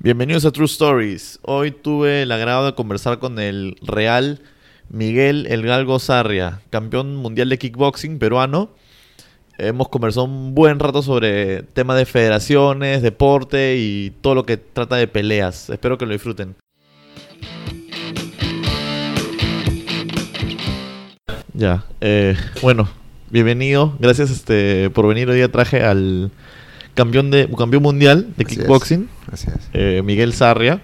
Bienvenidos a True Stories. Hoy tuve el agrado de conversar con el Real Miguel El Galgo Sarria, campeón mundial de kickboxing peruano. Hemos conversado un buen rato sobre temas de federaciones, deporte y todo lo que trata de peleas. Espero que lo disfruten. Ya, eh, bueno, bienvenido. Gracias este, por venir. Hoy día traje al campeón de campeón mundial de Así es. kickboxing, Así es. eh, Miguel Sarria.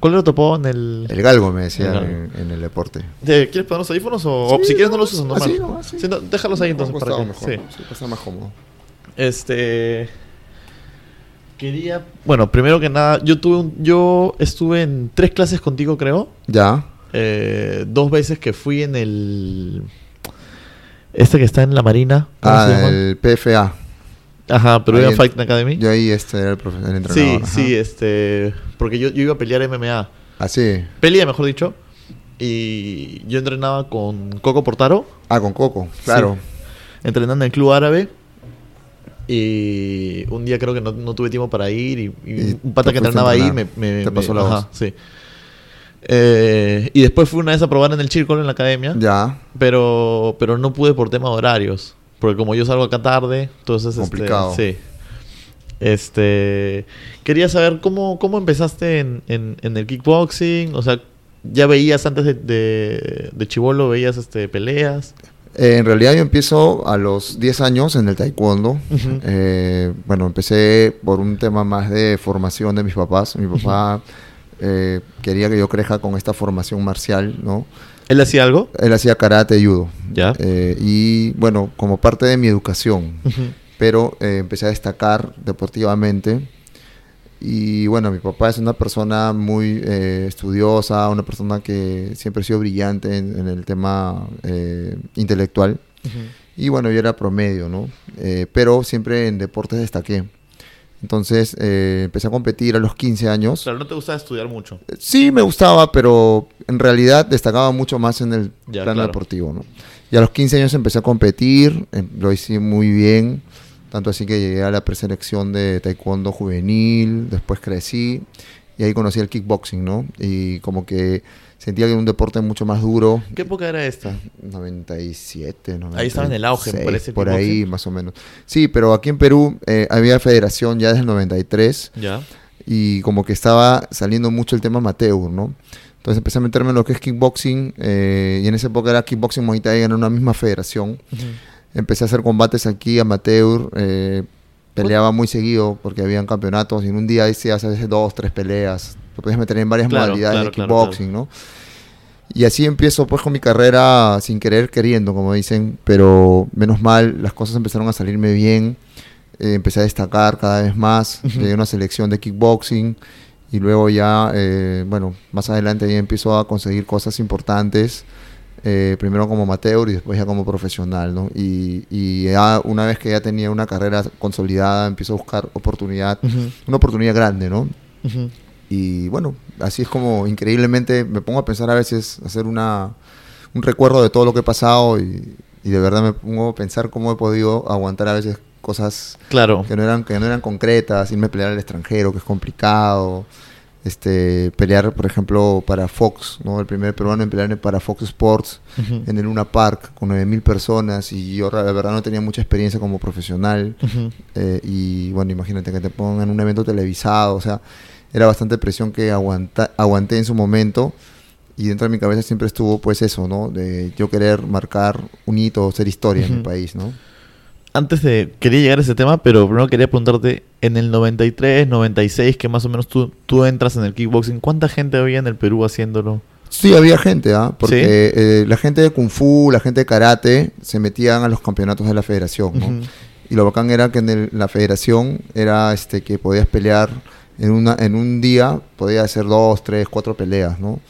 ¿Cuál lo topó en el...? El galgo me decía El galgo. en, en el deporte. ¿Quieres poner los audífonos o, si quieres no no, los usas normal? así. Sí, no, déjalos ahí entonces para que... mejor. sí. Estar más cómodo. Este... Quería... Bueno, primero que nada, yo tuve un... Yo estuve en tres clases contigo, creo. Ya. Eh, dos veces que fui en el... Este que está en la Marina. ¿Cómo se Ah, el PFA. Ajá, Ahí en- Fight Academy. Yo ahí este era el, profe- el sí, entrenador. ajá. sí, este... Porque yo, yo iba a pelear MMA. Así. Pelea, mejor dicho. Y yo entrenaba con Coco Portaro. Ah, con Coco. Claro. entrenando en el club árabe. Y un día creo que no, no tuve tiempo para ir. Y, y Y un pata que entrenaba ahí me, me- Te me- pasó la voz. sí. Eh, y después fui una vez a probar en el Círculo en la academia. Ya. Pero, pero no pude por tema de horarios. Porque como yo salgo acá tarde, entonces. este, Complicado. sí. Este. Quería saber cómo, cómo empezaste en, en, en el kickboxing. O sea, ya veías antes de, de, de Chivolo, veías este, peleas. Eh, en realidad yo empiezo a los 10 años en el taekwondo. Eh, bueno, empecé por un tema más de formación de mis papás. Mi papá eh, quería que yo crezca con esta formación marcial, ¿no? ¿Él hacía algo? Él hacía karate judo. Ya. Eh, y bueno, como parte de mi educación. Pero eh, empecé a destacar deportivamente. Y bueno, mi papá es una persona muy eh, estudiosa, una persona que siempre ha sido brillante en, en el tema intelectual. Y bueno, yo era promedio, ¿no? Pero siempre en deportes destaqué. Entonces eh, empecé a competir a los 15 años. Claro, no te gustaba estudiar mucho. Eh, Sí me gustaba, pero en realidad destacaba mucho más en el Ya, plano claro. deportivo, ¿no? Y a los 15 años empecé a competir, em, lo hice muy bien, tanto así que llegué a la preselección de taekwondo juvenil, después crecí y ahí conocí el kickboxing, ¿no? Y como que sentía que era un deporte mucho más duro. ¿Qué época era esta? 97, 96, Ahí estaba en el auge, me parece, Por ahí, más o menos. Sí, pero aquí en Perú eh, había federación ya desde el 93 Ya. y como que estaba saliendo mucho el tema amateur, ¿no? Entonces empecé a meterme en lo que es kickboxing eh, y en esa época era kickboxing Muay Thai en una misma federación. Empecé a hacer combates aquí amateur, eh, peleaba muy seguido porque habían campeonatos y en un día hacías a veces dos, tres peleas. Te podías meter en varias Claro, modalidades claro, de claro, kickboxing, ¿no? Y así empiezo pues con mi carrera sin querer queriendo, como dicen, pero menos mal las cosas empezaron a salirme bien. Eh, empecé a destacar cada vez más, llegué a una selección de kickboxing y luego ya, eh, bueno, más adelante ya empiezo a conseguir cosas importantes, eh, primero como amateur y después ya como profesional, ¿no? Y, y ya una vez que ya tenía una carrera consolidada, empiezo a buscar oportunidad, una oportunidad grande, ¿no? Y bueno, así es como increíblemente me pongo a pensar a veces, hacer una, un recuerdo de todo lo que he pasado y, y de verdad me pongo a pensar cómo he podido aguantar a veces cosas Claro. que no eran, que no eran concretas, irme a pelear al extranjero, que es complicado. Este, pelear, por ejemplo, para Fox, ¿no? El primer peruano en pelear para Fox Sports en el Luna Park con 9000 personas y yo la verdad no tenía mucha experiencia como profesional. Eh, y bueno, imagínate que te pongan en un evento televisado, o sea, era bastante presión que aguanta, aguanté en su momento y dentro de mi cabeza siempre estuvo pues eso, ¿no? De yo querer marcar un hito, ser historia en mi país, ¿no? Antes de... Quería llegar a ese tema, pero primero quería preguntarte, en el 93, 96, que más o menos tú, tú entras en el kickboxing, ¿cuánta gente había en el Perú haciéndolo? Sí, había gente, ¿ah? Porque ¿Sí? eh, la gente de Kung Fu, la gente de Karate, se metían a los campeonatos de la federación, ¿no? Y lo bacán era que en el- la federación era este que podías pelear en una en un día, podías hacer dos, tres, cuatro peleas, ¿no?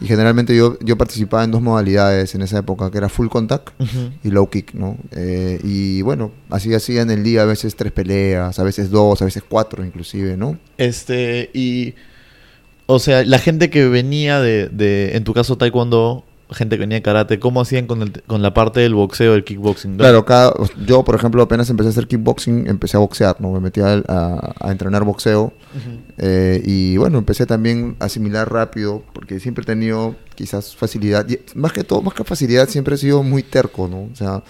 Y generalmente yo, yo participaba en dos modalidades en esa época, que era full contact y low kick, ¿no? Eh, y bueno, así hacía en el día a veces tres peleas, a veces dos, a veces cuatro inclusive, ¿no? Este, y... O sea, la gente que venía de, de en tu caso, taekwondo, gente que venía de karate, ¿cómo hacían con, el- con la parte del boxeo, del kickboxing? Claro, cada, yo, por ejemplo, apenas empecé a hacer kickboxing, empecé a boxear, ¿no? Me metí a, a- a entrenar boxeo. eh, y bueno, empecé también a asimilar rápido, porque siempre he tenido quizás facilidad. y más que todo, más que facilidad, siempre he sido muy terco, ¿no? O sea,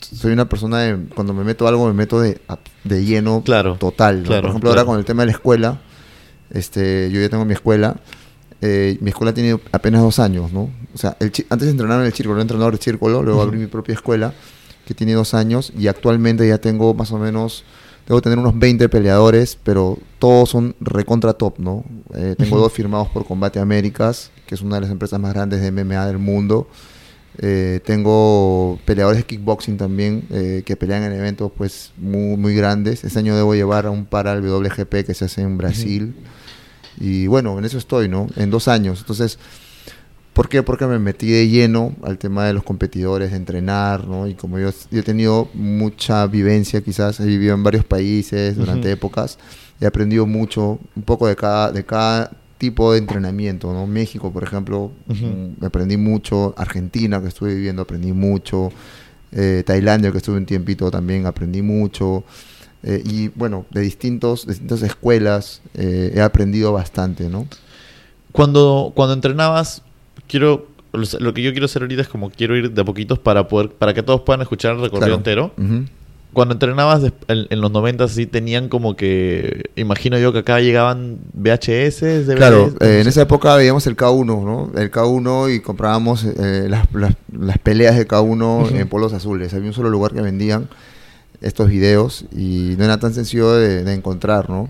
soy una persona de, cuando me meto a algo, me meto de, de lleno Claro, total. ¿no? claro, por ejemplo, claro. ahora con el tema de la escuela, este, yo ya tengo mi escuela. Eh, mi escuela tiene apenas dos años, ¿no? O sea, el antes de entrenar en el círculo, era entrenador de círculo, luego abrí mi propia escuela, que tiene dos años, y actualmente ya tengo más o menos, debo tener unos 20 peleadores, pero todos son recontra top, ¿no? Eh, tengo Ujú. dos firmados por Combate Américas, que es una de las empresas más grandes de MMA del mundo. Eh, tengo peleadores de kickboxing también eh, que pelean en eventos pues muy, muy grandes. Este año debo llevar a un para al WGP que se hace en Brasil. Y bueno, en eso estoy, ¿no? En dos años. Entonces, ¿por qué? Porque me metí de lleno al tema de los competidores, de entrenar, ¿no? Y como yo, yo he tenido mucha vivencia, quizás he vivido en varios países durante épocas, he aprendido mucho, un poco de cada, de cada tipo de entrenamiento, ¿no? México, por ejemplo, mm, aprendí mucho, Argentina, que estuve viviendo, aprendí mucho, eh, Tailandia, que estuve un tiempito también, aprendí mucho. Eh, y bueno, de distintos, de distintas escuelas eh, he aprendido bastante, ¿no? Cuando, cuando entrenabas, quiero lo que yo quiero hacer ahorita es como quiero ir de a poquitos para poder para que todos puedan escuchar el recorrido Claro. entero. Cuando entrenabas en, en los 90 sí tenían como que imagino yo que acá llegaban VHS, DVDs, Claro, no eh, en esa época veíamos el K1, ¿no? El K1 y comprábamos eh, las, las- las peleas de K1 Ujú. en polos azules. Había un solo lugar que vendían estos videos y no era tan sencillo de, de encontrar, ¿no?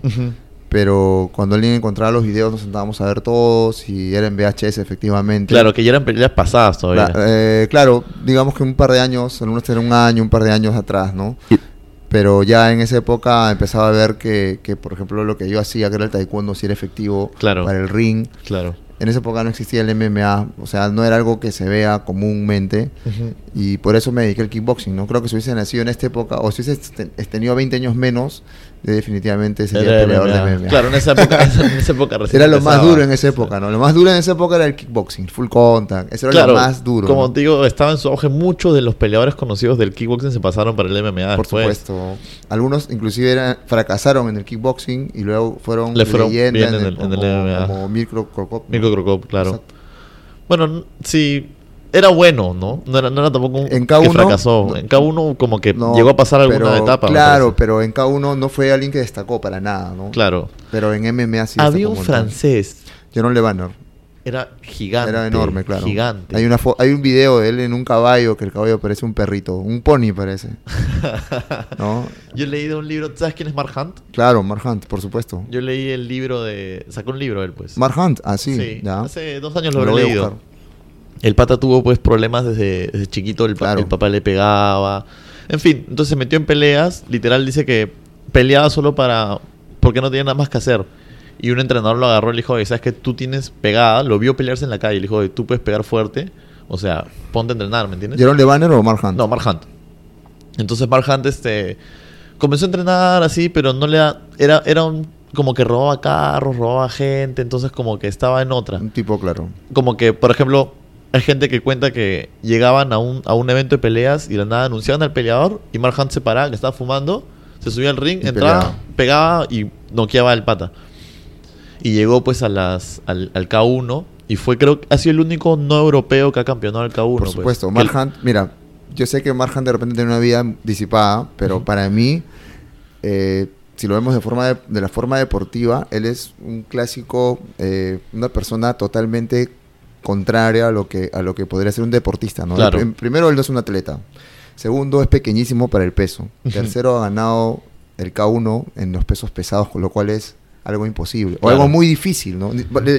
Pero cuando alguien encontraba los videos nos sentábamos a ver todos y era en VHS efectivamente. Claro, que ya eran peleas pasadas todavía. La- eh, claro, digamos que un par de años, algunos eran un año, un par de años atrás, ¿no? Y- Pero ya en esa época empezaba a ver que, que, por ejemplo, lo que yo hacía, que era el taekwondo, si era efectivo Claro. para el ring. Claro. En esa época no existía el MMA, o sea, no era algo que se vea comúnmente. Y por eso me dediqué al kickboxing, ¿no? Creo que si hubiese nacido en esta época, o si hubiese ten- tenido 20 años menos, definitivamente sería Era peleador de MMA. Claro, en esa época, en esa época recién Era lo más duro en esa época, ¿no? Lo más duro en esa época era el kickboxing, full contact. Eso era Claro, lo más duro. Como ¿no? te digo, estaba en su auge. Muchos de los peleadores conocidos del kickboxing se pasaron para el MMA Por después. supuesto. Algunos inclusive eran- fracasaron en el kickboxing y luego fueron Le fueron leyenda bien en en el, el- en el como, MMA. como Mirko Krokop, ¿no? Mirko Krokop, claro. Exacto. Bueno, sí, era bueno, ¿no? No era, no era tampoco un En que K1, fracasó. no. en K1 como que No, llegó a pasar alguna pero- etapa. Claro, pero en K1 no fue alguien que destacó para nada, ¿no? Claro. Pero en MMA sí Había un francés. Jerome Lebanner. Era gigante. Era enorme, claro. Gigante. Hay, una hay un video de él en un caballo, que el caballo parece un perrito. Un pony parece. ¿No? Yo he leído un libro. ¿Sabes quién es Mark Hunt? Claro, Mark Hunt, por supuesto. Yo leí el libro de. Sacó un libro él, pues. Mark Hunt, ah, sí, ya. Hace dos años lo habré a leído. El pata tuvo pues problemas desde, desde chiquito, el, pa- Claro. el papá le pegaba. En fin, entonces se metió en peleas. Literal dice que peleaba solo para. porque no tenía nada más que hacer. Y un entrenador lo agarró y le dijo, "Oye, ¿sabes que Tú tienes pegada, lo vio pelearse en la calle. Le dijo, "Oye, tú puedes pegar fuerte. O sea, ponte a entrenar, ¿me entiendes? ¿Jerome Lebanner o Mark Hunt? No, Mark Hunt. Entonces Mark Hunt este, comenzó a entrenar así, pero no le da... Era, era un, como que robaba carros, robaba gente, entonces como que estaba en otra. Un tipo, claro. Como que, por ejemplo, hay gente que cuenta que llegaban a un, a un evento de peleas y de la nada anunciaban al peleador y Mark Hunt se paraba, que estaba fumando, se subía al ring, Y entraba, peleaba. pegaba y noqueaba al pata. Y llegó pues a las, al, al K1 y fue creo que ha sido el único no europeo que ha campeonado el K1. Por pues. supuesto. Mark el- Hunt, mira, yo sé que Mark Hunt de repente tiene una vida disipada, pero para mí, eh, si lo vemos de, forma de, de la forma deportiva, él es un clásico, eh, una persona totalmente contraria a lo que a lo que podría ser un deportista, ¿no? Claro. Prim- Primero, él no es un atleta. Segundo, es pequeñísimo para el peso. Tercero, ha ganado el K1 en los pesos pesados, con lo cual es algo imposible. O algo muy difícil, ¿no?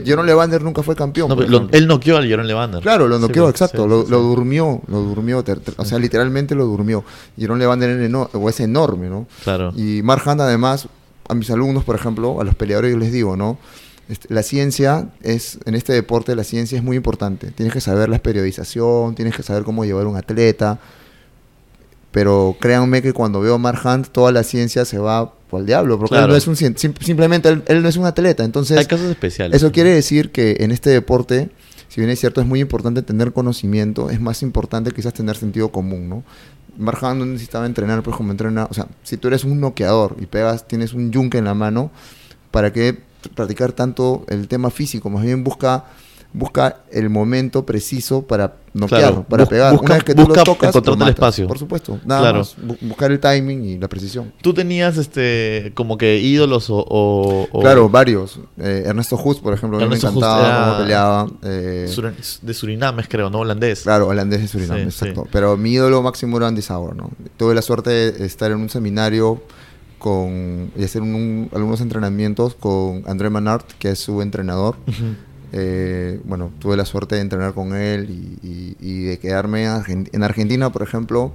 Jerome Levander nunca fue campeón. No, lo- él noqueó al Jerome Levander. Claro, lo noqueó, sí, exacto. sí, lo, sí, lo sí. durmió, lo durmió. ter- ter- o sea, literalmente lo durmió. Y Ron Levander es enorme, ¿no? Claro. Y Mark Hunt, además, a mis alumnos, por ejemplo, a los peleadores, yo les digo, ¿no? Este, la ciencia es, en este deporte, la ciencia es muy importante. Tienes que saber la periodización, tienes que saber cómo llevar un atleta. Pero créanme que cuando veo a Mark Hunt, toda la ciencia se va el diablo. Porque Claro. él no es un sim- simplemente él, él no es un atleta. Entonces, Hay casos especiales. eso quiere decir que en este deporte, si bien es cierto, es muy importante tener conocimiento, es más importante quizás tener sentido común, ¿no? Mark no necesitaba entrenar, pues como entrena, o sea, si tú eres un noqueador y pegas, tienes un yunque en la mano, ¿para qué practicar tanto el tema físico? Más bien busca busca el momento preciso para noquear, para pegar. Una vez que tú lo tocas, encontrarte el espacio. Por supuesto, nada más. buscar el timing y la precisión. ¿Tú tenías este como que ídolos o...? Claro, varios. Eh, Ernesto Just, por ejemplo, me encantaba cómo peleaba. Eh, de Surinam, creo, ¿no? Holandés. Claro, holandés de Surinam, exacto. Pero mi ídolo máximo era Andy Sauer, ¿no? Tuve la suerte de estar en un seminario con y hacer algunos entrenamientos con André Manart, que es su entrenador. Eh, bueno, tuve la suerte de entrenar con él y, de quedarme en Argentina, por ejemplo.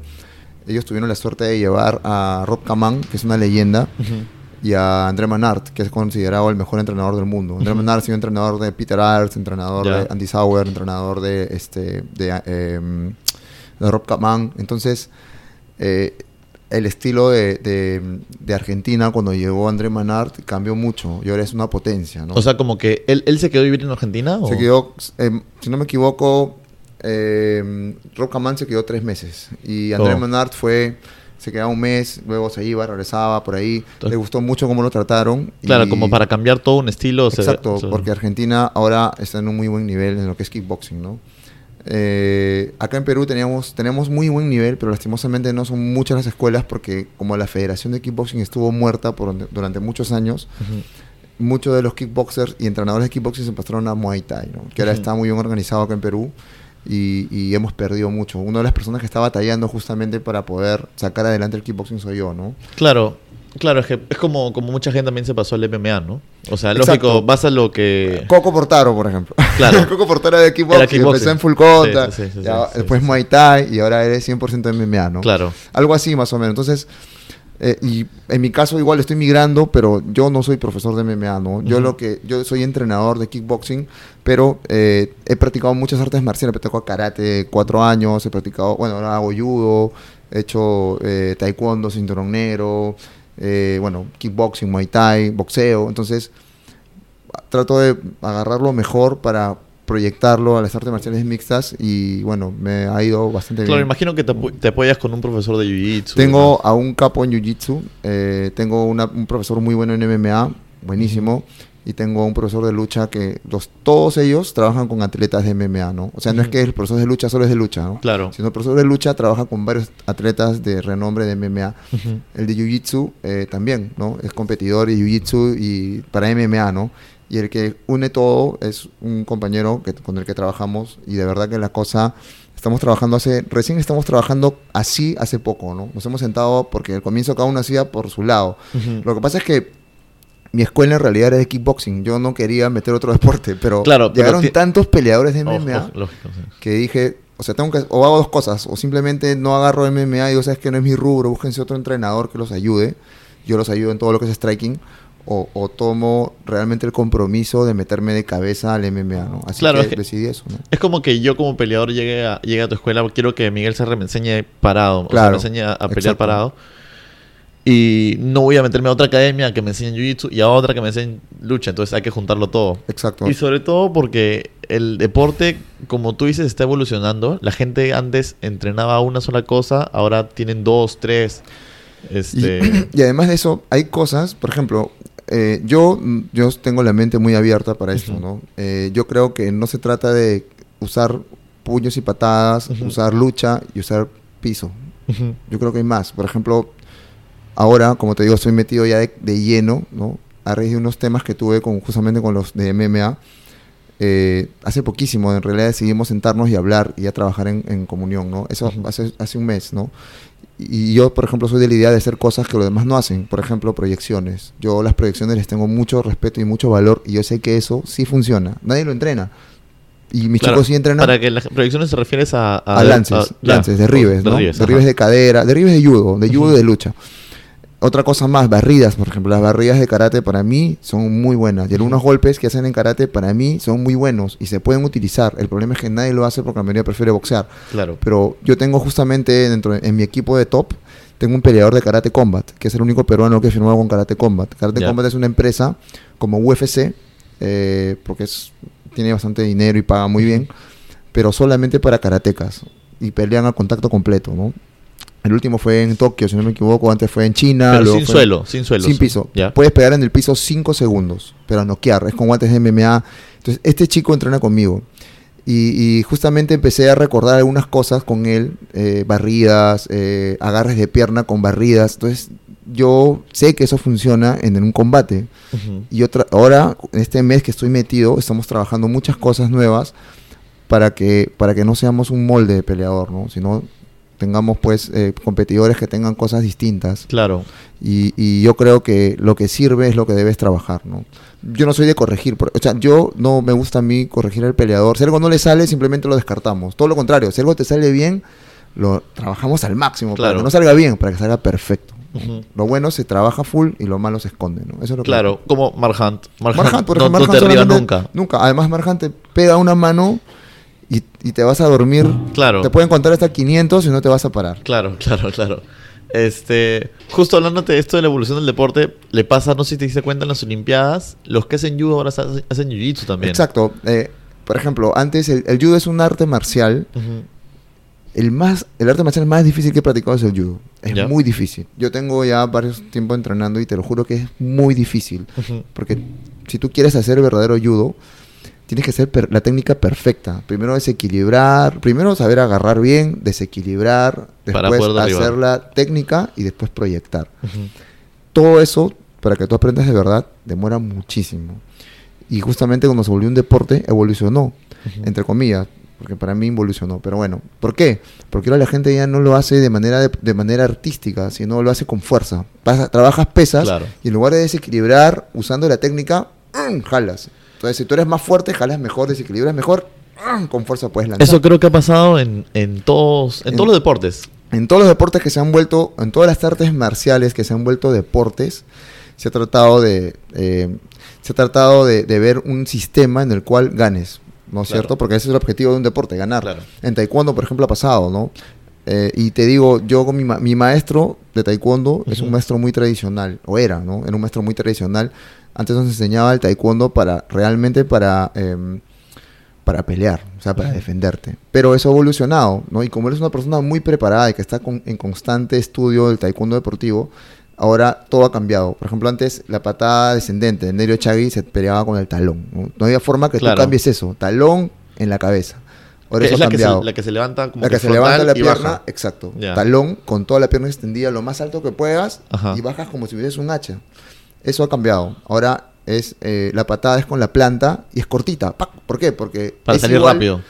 Ellos tuvieron la suerte de llevar a Rob Kaman, que es una leyenda, y a André Manart, que es considerado el mejor entrenador del mundo. André Manart ha sido entrenador de Peter Arts, entrenador de Andy Sauer, entrenador de, este, de, em, de Rob Kaman. Entonces, eh, el estilo de, Argentina cuando llegó André Manart cambió mucho y ahora es una potencia, ¿no? O sea, como que él, él se quedó vivir en Argentina. Se quedó, em, si no me equivoco, eh, se quedó tres meses y André oh. Manart fue, se quedaba un mes, luego se iba, regresaba por ahí. Le gustó mucho cómo lo trataron. Claro, como para cambiar todo un estilo. Exacto, porque Argentina ahora está en un muy buen nivel en lo que es kickboxing, ¿no? Eh, acá en Perú teníamos, tenemos muy buen nivel, pero lastimosamente no son muchas las escuelas porque como la Federación de Kickboxing estuvo muerta por, durante muchos años, muchos de los kickboxers y entrenadores de kickboxing se pasaron a Muay Thai, que ahora está muy bien organizado acá en Perú. Y, hemos perdido mucho. Una de las personas que está batallando justamente para poder sacar adelante el kickboxing soy yo, ¿no? Claro, Claro, es que es como, como mucha gente también se pasó al MMA, ¿no? O sea, lógico, vas a lo que... Coco Portaro, por ejemplo. Claro. Coco Portaro de kickboxing, empezó en full contact, después Muay Thai y ahora eres 100% MMA, ¿no? Claro. Algo así más o menos. Entonces, eh, y en mi caso igual estoy migrando, pero yo no soy profesor de MMA, ¿no? Yo lo que yo soy entrenador de kickboxing, pero eh, he practicado muchas artes marciales, he practicado karate cuatro años, he practicado, bueno, ahora hago judo, he hecho eh, taekwondo, cinturón negro, eh, bueno, kickboxing, muay thai, boxeo. Entonces, trato de agarrarlo mejor para proyectarlo a las artes marciales mixtas y bueno, me ha ido bastante bien. Claro, imagino que te, apoyas con un profesor de Jiu-Jitsu. Tengo a un capo en Jiu-Jitsu, eh, tengo un profesor muy bueno en MMA, buenísimo y tengo un profesor de lucha que los, todos ellos trabajan con atletas de MMA, ¿no? O sea, no es que el profesor de lucha solo es de lucha, ¿no? Claro. Sino el profesor de lucha trabaja con varios atletas de renombre de MMA. El de Jiu-Jitsu eh, también, ¿no? Es competidor de Jiu-Jitsu y para MMA, ¿no? Y el que une todo es un compañero que, con el que trabajamos y de verdad que la cosa estamos trabajando hace, recién estamos trabajando así hace poco, ¿no? Nos hemos sentado porque al comienzo cada uno hacía por su lado. Lo que pasa es que mi escuela en realidad era de kickboxing. Yo no quería meter otro deporte, pero llegaron tantos peleadores de MMA que dije, o sea, tengo que, o hago dos cosas, o simplemente no agarro MMA y digo, sabes que no es mi rubro, búsquense otro entrenador que los ayude. Yo los ayudo en todo lo que es striking. O, tomo realmente el compromiso de meterme de cabeza al MMA, ¿no? Así que, decidí eso, Es como que yo como peleador llegue a, llegue a tu escuela, quiero que Miguel Serra me enseñe parado, claro, o sea, me enseñe a, pelear parado y no voy a meterme a otra academia que me enseñe Jiu-Jitsu y a otra que me enseñe lucha. Entonces hay que juntarlo todo. Exacto. Y sobre todo porque el deporte, como tú dices, está evolucionando. La gente antes entrenaba una sola cosa, ahora tienen dos, tres. Este... Y, además de eso, hay cosas, por ejemplo, eh, yo, yo tengo la mente muy abierta para esto, ¿no? Eh, yo creo que no se trata de usar puños y patadas, usar lucha y usar piso. Yo creo que hay más. Por ejemplo, Ahora, como te digo, estoy metido ya de, lleno, ¿no? A raíz de unos temas que tuve con, justamente con los de MMA. Eh, hace poquísimo, en realidad decidimos sentarnos y hablar y a trabajar en, comunión, ¿no? Eso hace, hace un mes, ¿no? Y yo, por ejemplo, soy de la idea de hacer cosas que los demás no hacen. Por ejemplo, proyecciones. Yo las proyecciones les tengo mucho respeto y mucho valor y yo sé que eso sí funciona. Nadie lo entrena. Y mis chicos sí entrenan. Para que las proyecciones se refieres a... A, lances, lances, derribes, ¿no? Derribes, de cadera, derribes de judo, de judo de lucha otra cosa más, barridas, por ejemplo. Las barridas de karate para mí son muy buenas. Y algunos golpes que hacen en karate para mí son muy buenos y se pueden utilizar. El problema es que nadie lo hace porque la mayoría prefiere boxear. Claro. Pero yo tengo justamente dentro en mi equipo de top, tengo un peleador de Karate Combat, que es el único peruano que firmó con Karate Combat. Karate Combat es una empresa como UFC, eh, porque es tiene bastante dinero y paga muy bien, pero solamente para karatecas y pelean al contacto completo, ¿no? El último fue en Tokio, si no me equivoco, antes fue en China. Pero sin suelo, sin suelo. Sin piso. Ya. Puedes pegar en el piso 5 segundos, pero a noquear, es con guantes de MMA. Entonces, este chico entrena conmigo. Y, y justamente empecé a recordar algunas cosas con él, eh, barridas, eh, agarres de pierna con barridas. Entonces, yo sé que eso funciona en un combate. Y otra, ahora, en este mes que estoy metido, estamos trabajando muchas cosas nuevas para que, para que no seamos un molde de peleador, ¿no? Sino tengamos pues eh, competidores que tengan cosas distintas. Claro. Y, y yo creo que lo que sirve es lo que debes trabajar, ¿no? Yo no soy de corregir, o sea, yo no me gusta a mí corregir al peleador. Si algo no le sale, simplemente lo descartamos. Todo lo contrario, si algo te sale bien, lo trabajamos al máximo para Claro. que no salga bien, para que salga perfecto. Lo bueno se trabaja full y lo malo se esconde, ¿no? Eso es lo que Claro, como Marhant. Marhant, Marjan, por no, ejemplo, no te derriba solamente- nunca. Nunca. Además, Marjan te pega una mano y, te vas a dormir. Claro. Te pueden contar hasta 500 y no te vas a parar. Claro, claro, claro. Este, justo hablándote de esto de la evolución del deporte, le pasa, no sé si te diste cuenta en las Olimpiadas, los que hacen judo ahora hacen, hacen jiu-jitsu también. Exacto. Eh, por ejemplo, antes el, el judo es un arte marcial. El, más, el arte marcial más difícil que he practicado es el judo. Es Ya. muy difícil. Yo tengo ya varios tiempos entrenando y te lo juro que es muy difícil. Porque si tú quieres hacer verdadero judo, tienes que per- la técnica perfecta. Primero desequilibrar, primero saber agarrar bien, desequilibrar, después hacer la técnica y después proyectar. Todo eso, para que tú aprendas de verdad, demora muchísimo. Y justamente cuando se volvió un deporte, evolucionó, Ujú. entre comillas, porque para mí involucionó. Pero bueno, ¿por qué? Porque ahora la gente ya no lo hace de manera, de, de manera artística, sino lo hace con fuerza. Pasa- trabajas pesas Claro. y en lugar de desequilibrar usando la técnica, ¡mm! jalas. Entonces, si tú eres más fuerte, jalas mejor, desequilibras mejor, ¡mm! con fuerza puedes lanzar. Eso creo que ha pasado en, en todos, en, En- todos los deportes. En todos los deportes que se han vuelto, en todas las artes marciales que se han vuelto deportes, se ha tratado de, eh, se ha tratado de, de ver un sistema en el cual ganes, ¿no es Claro. cierto? Porque ese es el objetivo de un deporte, ganar. Claro. En taekwondo, por ejemplo, ha pasado, ¿no? Eh, y te digo, yo con mi, ma- mi maestro de taekwondo es un maestro muy tradicional, o era, ¿no? Era un maestro muy tradicional. Antes nos enseñaba el taekwondo para, realmente para... em, para pelear, o sea, para defenderte. Pero eso ha evolucionado, ¿no? Y como eres una persona muy preparada y que está con- en constante estudio del taekwondo deportivo, ahora todo ha cambiado. Por ejemplo, antes la patada descendente de Nerio Chagui se peleaba con el talón. No, No había forma que Claro. tú cambies eso, talón en la cabeza. Ahora Que eso la que, se, cambiado. la que se levanta como La que se levanta la pierna, baja. exacto. Talón con toda la pierna extendida lo más alto que puedas Ajá. y bajas como si hubieses un hacha. Eso ha cambiado. Ahora es eh, la patada es con la planta y es cortita. ¡Pac! ¿Por qué? Porque Para es salir igual- rápido.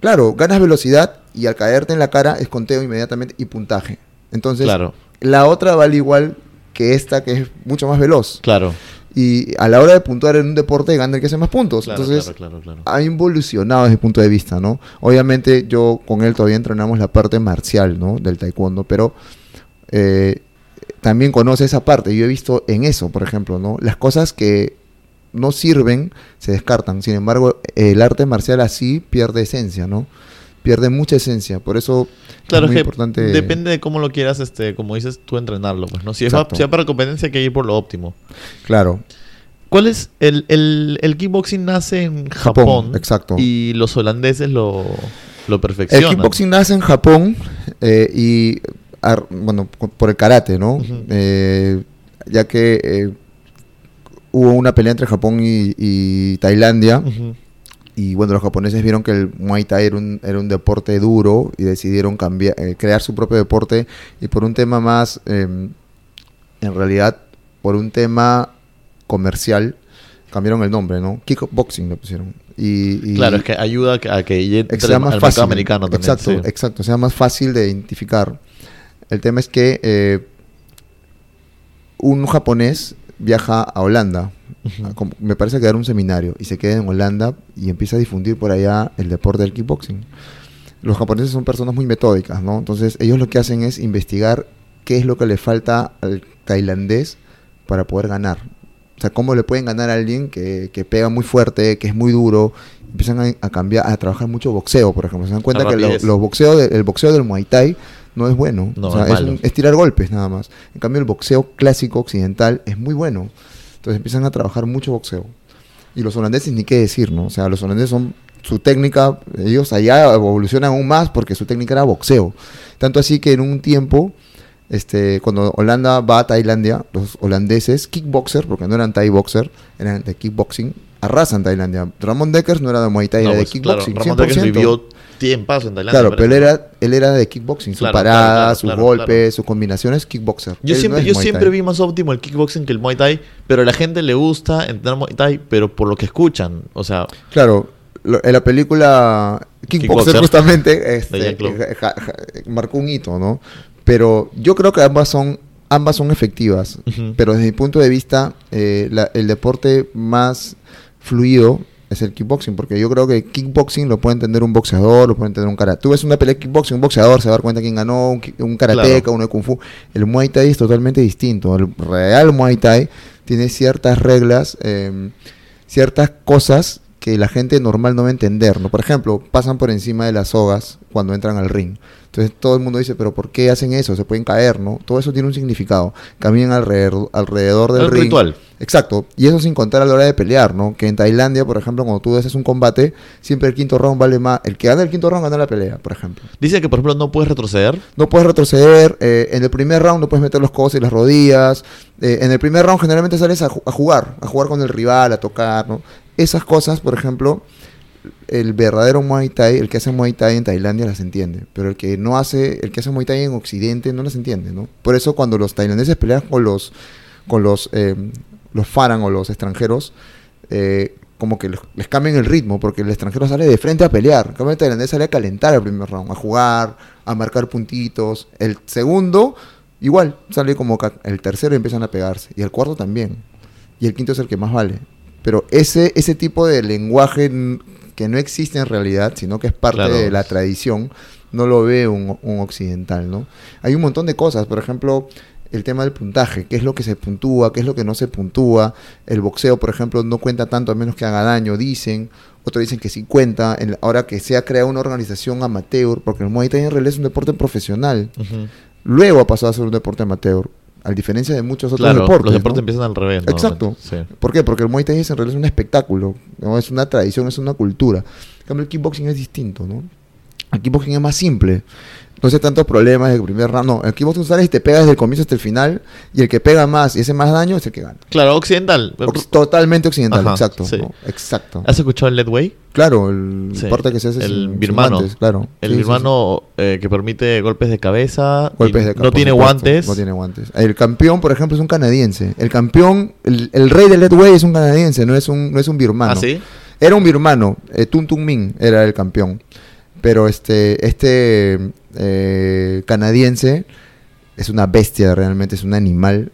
Claro, ganas velocidad y al caerte en la cara es conteo inmediatamente y puntaje. Entonces, Claro, la otra vale igual que esta que es mucho más veloz. claro. Y a la hora de puntuar en un deporte gana el que hace más puntos. Claro, Entonces, claro, ha involucionado desde mi punto de vista, ¿no? Obviamente yo con él todavía entrenamos la parte marcial, ¿no? Del taekwondo, pero eh, también conoce esa parte. Yo he visto en eso, por ejemplo, ¿no? Las cosas que no sirven se descartan. Sin embargo, el arte marcial así pierde esencia, ¿no? Pierde mucha esencia. Por eso Claro, es muy que importante. depende de cómo lo quieras, este, como dices tú, entrenarlo, pues, ¿no? Si es, Exacto. si es para competencia hay que ir por lo óptimo. Claro, ¿Cuál es el, el, el kickboxing nace en Japón? Japón, exacto. Y los holandeses lo, lo El perfeccionan. kickboxing nace en Japón eh, y, bueno, por el karate, ¿no? Eh, ya que eh, hubo una pelea entre Japón y, y Tailandia y, bueno, los japoneses vieron que el Muay Thai era un, era un deporte duro y decidieron cambiar, eh, crear su propio deporte y por un tema más, eh, en realidad, por un tema comercial, cambiaron el nombre, ¿no? Kickboxing lo pusieron. Y, y- Claro, es que ayuda a que, a que entre sea al más mercado fácil. americano también. Exacto, sí. exacto, sea más fácil de identificar. El tema es que eh, un japonés viaja a Holanda, Ujú. a como- me parece que dar un seminario, y se queda en Holanda y empieza a difundir por allá el deporte del kickboxing. Los japoneses son personas muy metódicas, ¿no? Entonces ellos lo que hacen es investigar qué es lo que le falta al tailandés para poder ganar. O sea, cómo le pueden ganar a alguien que, que pega muy fuerte, que es muy duro. Empiezan a, a cambiar, a trabajar mucho boxeo, por ejemplo. Se dan cuenta que lo- los boxeo de- el boxeo del Muay Thai no es bueno. No, o sea, es un- es tirar golpes nada más. En cambio, el boxeo clásico occidental es muy bueno. Entonces empiezan a trabajar mucho boxeo. Y los holandeses ni qué decir, ¿no? O sea, los holandeses son su técnica, ellos allá evolucionan aún más porque su técnica era boxeo. Tanto así que en un tiempo, este, cuando Holanda va a Tailandia, los holandeses, kickboxer, porque no eran Thai boxer, eran de kickboxing, arrasan Tailandia. Ramón Deckers no era de Muay Thai, No, era de pues, claro, kickboxing. Ramón 100%. Deckers vivió tiempazo en Tailandia. Claro, pero él era, él era de kickboxing. Sus Claro, paradas, claro, claro, sus claro, golpes, claro. sus combinaciones, kickboxer. Yo Él siempre, no yo siempre vi más óptimo el kickboxing que el Muay Thai, pero a la gente le gusta entrenar Muay Thai, pero por lo que escuchan. O sea, Claro, en la película Kickboxer, Kickboxer, justamente este, ja- ja- marcó un hito, ¿no? Pero yo creo que ambas son ambas son efectivas, Ujú. pero desde mi punto de vista eh, la- el deporte más fluido es el kickboxing, porque yo creo que kickboxing lo puede entender un boxeador, lo puede entender un karate. Tú ves una pelea de kickboxing, un boxeador se va a dar cuenta quién ganó, un, un karateca, Claro. uno de kung fu. El muay thai es totalmente distinto. El real muay thai tiene ciertas reglas, eh, ciertas cosas que la gente normal no va a entender, ¿no? Por ejemplo, pasan por encima de las sogas cuando entran al ring. Entonces todo el mundo dice, pero ¿por qué hacen eso? Se pueden caer, ¿no? Todo eso tiene un significado. Caminan alrededor, alrededor del el ring. ritual. Exacto. Y eso sin contar a la hora de pelear, ¿no? Que en Tailandia, por ejemplo, cuando tú haces un combate, siempre el quinto round vale más. El que gana el quinto round gana la pelea, por ejemplo. Dice que, por ejemplo, no puedes retroceder. No puedes retroceder. eh, en el primer round no puedes meter los codos y las rodillas. eh, en el primer round generalmente sales a, a jugar, a jugar con el rival, a tocar, ¿no? Esas cosas, por ejemplo, el verdadero Muay Thai, el que hace Muay Thai en Tailandia las entiende, pero el que no hace, el que hace Muay Thai en Occidente no las entiende, ¿no? Por eso cuando los tailandeses pelean con los, con los, eh, los faran o los extranjeros, eh, como que les, cambian el ritmo, porque el extranjero sale de frente a pelear, en cambio el tailandés sale a calentar el primer round, a jugar, a marcar puntitos, el segundo igual, sale como el tercero y empiezan a pegarse, y el cuarto también, y el quinto es el que más vale. Pero ese, ese tipo de lenguaje que no existe en realidad, sino que es parte Claro. de la tradición, no lo ve un, un occidental, ¿no? Hay un montón de cosas, por ejemplo, el tema del puntaje, qué es lo que se puntúa, qué es lo que no se puntúa. El boxeo, por ejemplo, no cuenta tanto a menos que haga daño, dicen. Otros dicen que sí cuenta. En- ahora que se ha creado una organización amateur, porque el Muay Thai en realidad es un deporte profesional. Luego ha pasado a ser un deporte amateur, a diferencia de muchos otros Claro, deportes. los deportes ¿no? empiezan al revés. ¿no? Exacto. Sí. ¿Por qué? Porque el Muay Thai es en realidad es un espectáculo, ¿no? es una tradición, es una cultura. En cambio, el kickboxing es distinto, ¿no? El kickboxing es más simple. No sé tantos problemas del primer round. No, el kickboxing tú sales y te pegas desde el comienzo hasta el final. Y el que pega más y hace más daño es el que gana. Claro, occidental. Ox- Totalmente occidental, Ajá, exacto. sí. ¿no? Exacto. ¿Has escuchado el Lead Way? Claro, el Sí. parte que se hace El sin- sin birmano. guantes, claro. El Sí, birmano eh, que permite golpes de cabeza. Golpes de No por tiene supuesto, guantes. No tiene guantes. El campeón, por ejemplo, es un canadiense. El campeón, el, el rey del Leadway es un canadiense, no es un, no es un birmano. ¿Ah, sí? Era un birmano, eh, Tun Tun Min era el campeón. Pero este, este eh, canadiense es una bestia realmente, es un animal.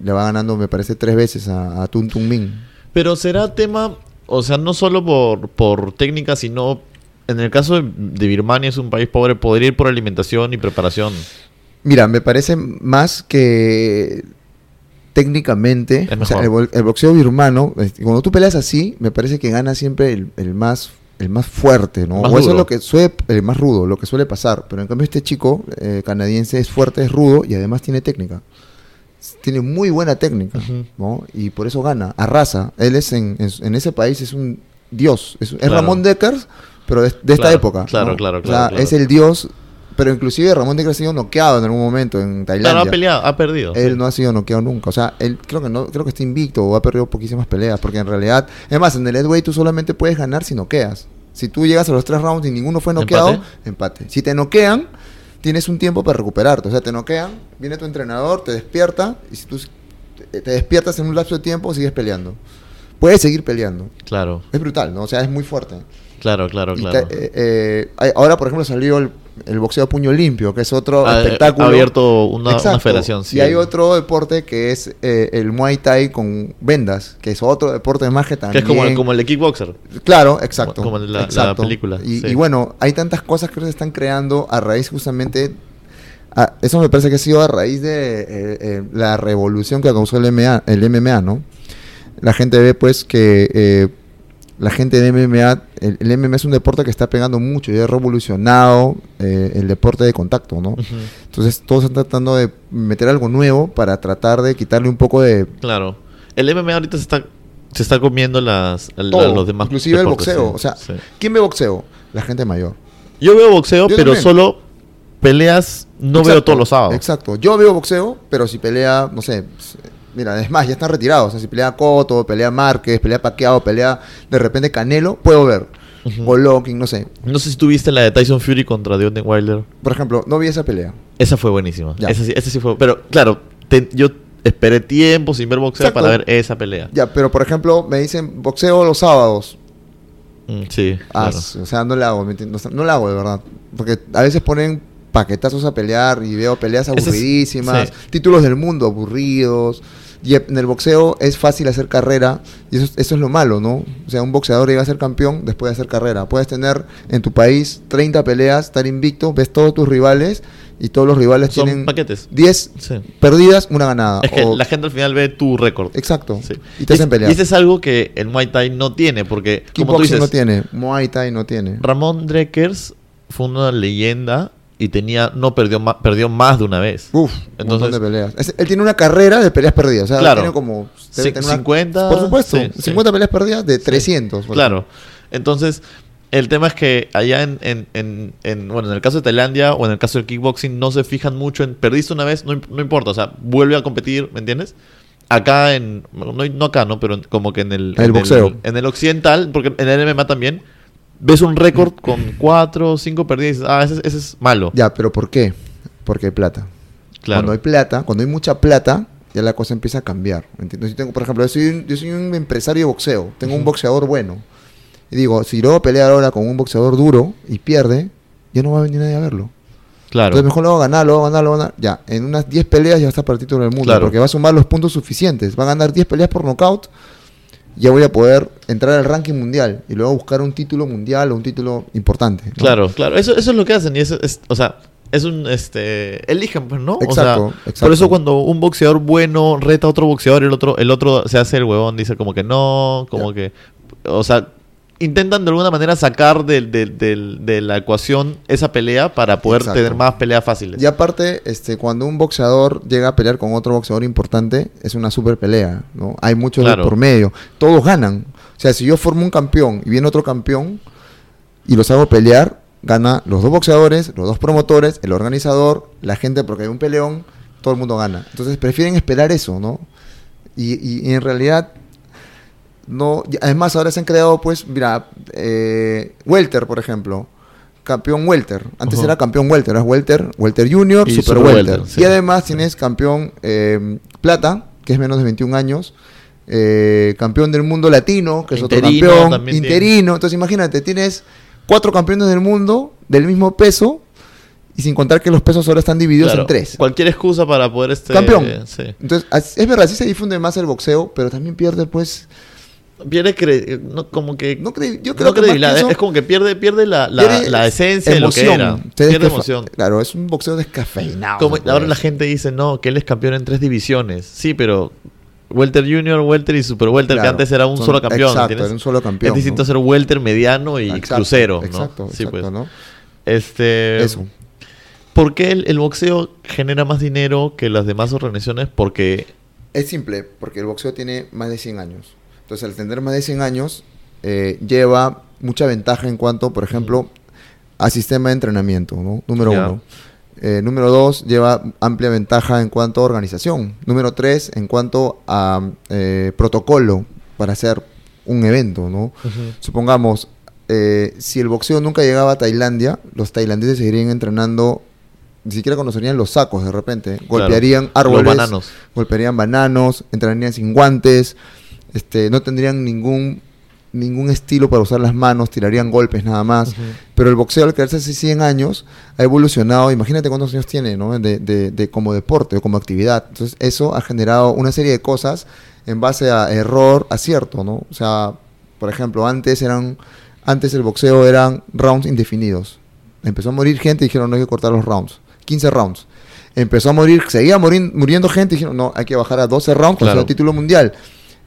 Le va ganando, me parece, tres veces a, a Tun Tun Min. Pero será tema, o sea, no solo por, por técnica, sino en el caso de, de Birmania, es un país pobre, podría ir por alimentación y preparación. Mira, me parece más que técnicamente, o sea, el, el boxeo birmano, cuando tú peleas así, me parece que gana siempre el, el más el más fuerte, ¿no? Más o eso es lo que suele, el más rudo, lo que suele pasar. Pero en cambio este chico eh, canadiense es fuerte, es rudo y además tiene técnica. Tiene muy buena técnica. ¿no? Y por eso gana, arrasa. Él es en, en, en ese país es un dios, es, es Claro. Ramón Deckers, pero de, de esta Claro, época. claro, ¿no? claro, O sea, claro, claro. es el dios, pero inclusive Ramón Deckers ha sido noqueado en algún momento en Tailandia. Claro, ha peleado, ha perdido. Él sí. no ha sido noqueado nunca. O sea, él creo que no, creo que está invicto o ha perdido poquísimas peleas. Porque en realidad, es más, en el headway tú solamente puedes ganar si noqueas. Si tú llegas a los tres rounds y ninguno fue noqueado, ¿Empate? empate. Si te noquean, tienes un tiempo para recuperarte. O sea, te noquean, viene tu entrenador, te despierta, y si tú te despiertas en un lapso de tiempo, sigues peleando. Puedes seguir peleando. Claro, Es brutal, ¿no? O sea, es muy fuerte. claro, claro, claro. te- eh, eh, ahora, por ejemplo, salió el, el boxeo a puño limpio, que es otro Ha- espectáculo. Ha abierto una, una federación, sí. Y hay otro deporte que es eh, el Muay Thai con vendas, que es otro deporte más que Que también. es como, el- como el de Kickboxer. Claro, exacto. como en la- película, Y, sí. y bueno, hay tantas cosas que se están creando a raíz justamente. a- eso me parece que ha sido a raíz de eh, eh, la revolución que causó el MMA, el MMA, ¿no? La gente ve pues que la gente de MMA, el, el MMA es un deporte que está pegando mucho y ha revolucionado eh, el deporte de contacto, ¿no? Entonces todos están tratando de meter algo nuevo para tratar de quitarle un poco de... Claro. El MMA ahorita se está Se está comiendo las, Todo, los demás. inclusive el deportes, boxeo. sí, O sea, sí. ¿quién ve boxeo? La gente mayor. Yo veo boxeo, Yo pero también. solo peleas no veo todos los sábados. Exacto. Yo veo boxeo, pero si pelea, no sé, mira, es más, ya están retirados. O sea, si pelea Coto, pelea Márquez, pelea Paqueado, pelea de repente Canelo, puedo ver. Ujú. Golovkin, no sé. No sé si tuviste la de Tyson Fury contra Deontay Wilder. Por ejemplo, no vi esa pelea. Esa fue buenísima. Ya. Esa sí, esa sí fue. Pero claro, te- yo esperé tiempo sin ver boxeo Exacto. para ver esa pelea. Ya, pero por ejemplo, me dicen boxeo los sábados. Mm, sí, Ah, claro. O sea, no la hago, no, la hago de verdad. Porque a veces ponen paquetazos a pelear y veo peleas es- aburridísimas, sí. títulos del mundo aburridos. Y en el boxeo es fácil hacer carrera y eso, es- eso es lo malo, ¿no? O sea, un boxeador llega a ser campeón después de hacer carrera. Puedes tener en tu país 30 peleas, estar invicto, ves todos tus rivales y todos los rivales Son tienen paquetes. 10 Sí. perdidas, una ganada. Es que O- la gente al final ve tu récord. Exacto. Sí. Y te hacen pelear. Y ese es algo que el Muay Thai no tiene, porque como tú dices, no tiene, Muay Thai no tiene. Ramón Dreckers fue una leyenda y tenía no perdió más, perdió más de una vez. Uf, Entonces- montón de peleas. Es- él tiene una carrera de peleas perdidas. O sea, Claro. tiene como. debe Sí, tener una- 50, Por supuesto, sí, sí. 50 peleas perdidas de 300. por Claro. Entonces, el tema es que allá en, en, en, en- bueno, en el caso de Tailandia o en el caso del kickboxing no se fijan mucho en perdiste una vez, no, no importa, o sea, vuelve a competir, ¿me entiendes? Acá en, no, no acá, ¿no? Pero como que en el, El boxeo. en el occidental, porque en el MMA también, ves un récord con cuatro o cinco perdidas y dices, ah, ese, ese es malo. Ya, pero ¿por qué? Porque hay plata. claro. Cuando hay plata, cuando hay mucha plata, ya la cosa empieza a cambiar. ¿me entiendes? Yo tengo, por ejemplo, yo soy, un, yo soy un empresario de boxeo. Tengo un boxeador bueno. Y digo, si luego pelear ahora con un boxeador duro y pierde, ya no va a venir nadie a verlo. claro. Entonces mejor lo hago ganar, lo hago ganar, lo hago ganar. Ya, en unas 10 peleas ya está para el título del mundo. Claro. Porque va a sumar los puntos suficientes. Va a ganar 10 peleas por nocaut. Ya voy a poder entrar al ranking mundial. Y luego buscar un título mundial o un título importante. ¿no? Claro, claro. Eso, eso es lo que hacen. Y eso es, o sea, es un este. Eligen, pues, ¿no? Exacto, o sea, exacto. Por eso cuando un boxeador bueno reta a otro boxeador el otro, el otro se hace el huevón, dice como que no, como que. O sea, intentan de alguna manera sacar del- del- de la ecuación esa pelea para poder Exacto. tener más peleas fáciles. Y aparte, este, cuando un boxeador llega a pelear con otro boxeador importante, es una super pelea, ¿no? Hay mucho de Claro. por medio. Todos ganan. O sea, si yo formo un campeón y viene otro campeón y los hago pelear, gana los dos boxeadores, los dos promotores, el organizador, la gente, porque hay un peleón, todo el mundo gana. Entonces prefieren esperar eso, ¿no? Y, y- y en realidad, no. Además, ahora se han creado, pues, mira, eh, Welter, por ejemplo. Campeón Welter. Antes era campeón Welter. Era Welter, Welter Junior, Y Super, Super Welter. Welter, sí. Y además tienes campeón eh, Plata, que es menos de 21 años. eh, campeón del mundo latino, que es otro campeón. tiene. Interino. Entonces, imagínate, tienes cuatro campeones del mundo del mismo peso. Y sin contar que los pesos ahora están divididos Claro, en tres. Cualquier excusa para poder este. Campeón. Sí. Entonces, es verdad, sí se difunde más el boxeo, pero también pierde, pues. Pierde cre- no, como que. No cre- yo no creo que eso- es como que pierde, pierde la, la, pierde la esencia de lo que emoción. era. Pierde emoción. Claro, es un boxeo descafeinado. Como ahora la gente dice, no, que él es campeón en tres divisiones. Sí, pero Welter Junior, Welter y Super Welter, que antes era un son- solo campeón. Exacto, ¿entiendes? era un solo campeón. es distinto ¿no? ser Welter mediano y Exacto, crucero. ¿no? Exacto, Sí, exacto, pues. ¿no? Este, Eso. ¿Por qué el, el boxeo genera más dinero que las demás organizaciones? Porque Es simple, porque el boxeo tiene más de 100 años. Entonces, al tener más de 100 años, eh, lleva mucha ventaja en cuanto, por ejemplo, a sistema de entrenamiento, ¿no? Número uno. Eh, número dos, lleva amplia ventaja en cuanto a organización. Número tres, en cuanto a eh, protocolo para hacer un evento, ¿no? Supongamos, eh, si el boxeo nunca llegaba a Tailandia, los tailandeses seguirían entrenando, ni siquiera conocerían los sacos de repente, golpearían árboles, bananos. golpearían bananos, entrarían sin guantes, este, no tendrían ningún ningún estilo para usar las manos, tirarían golpes nada más. Pero el boxeo al crearse hace 100 años ha evolucionado, imagínate cuántos años tiene, ¿no? De, de- de como deporte o como actividad. Entonces eso ha generado una serie de cosas en base a error, acierto, ¿no? O sea, por ejemplo, antes eran antes el boxeo eran rounds indefinidos. Empezó a morir gente y dijeron, no hay que cortar los rounds. 15 rounds. Empezó a morir, seguía morir- muriendo gente y dijeron, no, hay que bajar a 12 rounds para Claro. el título mundial.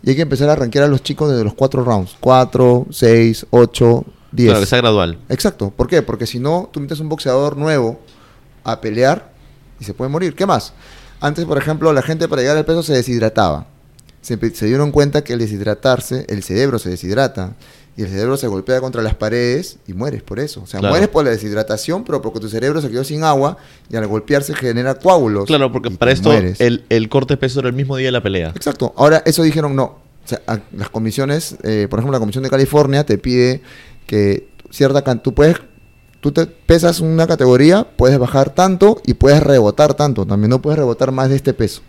Y hay que empezar a arranquear a los chicos desde los 4 rounds. 4, 6, 8, 10. Claro, que sea gradual. Exacto. ¿Por qué? Porque si no, tú metes un boxeador nuevo a pelear y se puede morir. ¿Qué más? Antes, por ejemplo, la gente para llegar al peso se deshidrataba. se, se dieron cuenta que al deshidratarse, el cerebro se deshidrata. Y el cerebro se golpea contra las paredes y mueres por eso. O sea, Claro. mueres por la deshidratación, pero porque tu cerebro se quedó sin agua y al golpearse genera coágulos. Claro, porque para esto el, el corte de peso era el mismo día de la pelea. Exacto. Ahora, eso dijeron no. O sea, a- las comisiones, eh, por ejemplo, la Comisión de California te pide que cierta can- tú puedes, tú te pesas una categoría, puedes bajar tanto y puedes rebotar tanto. También no puedes rebotar más de este peso.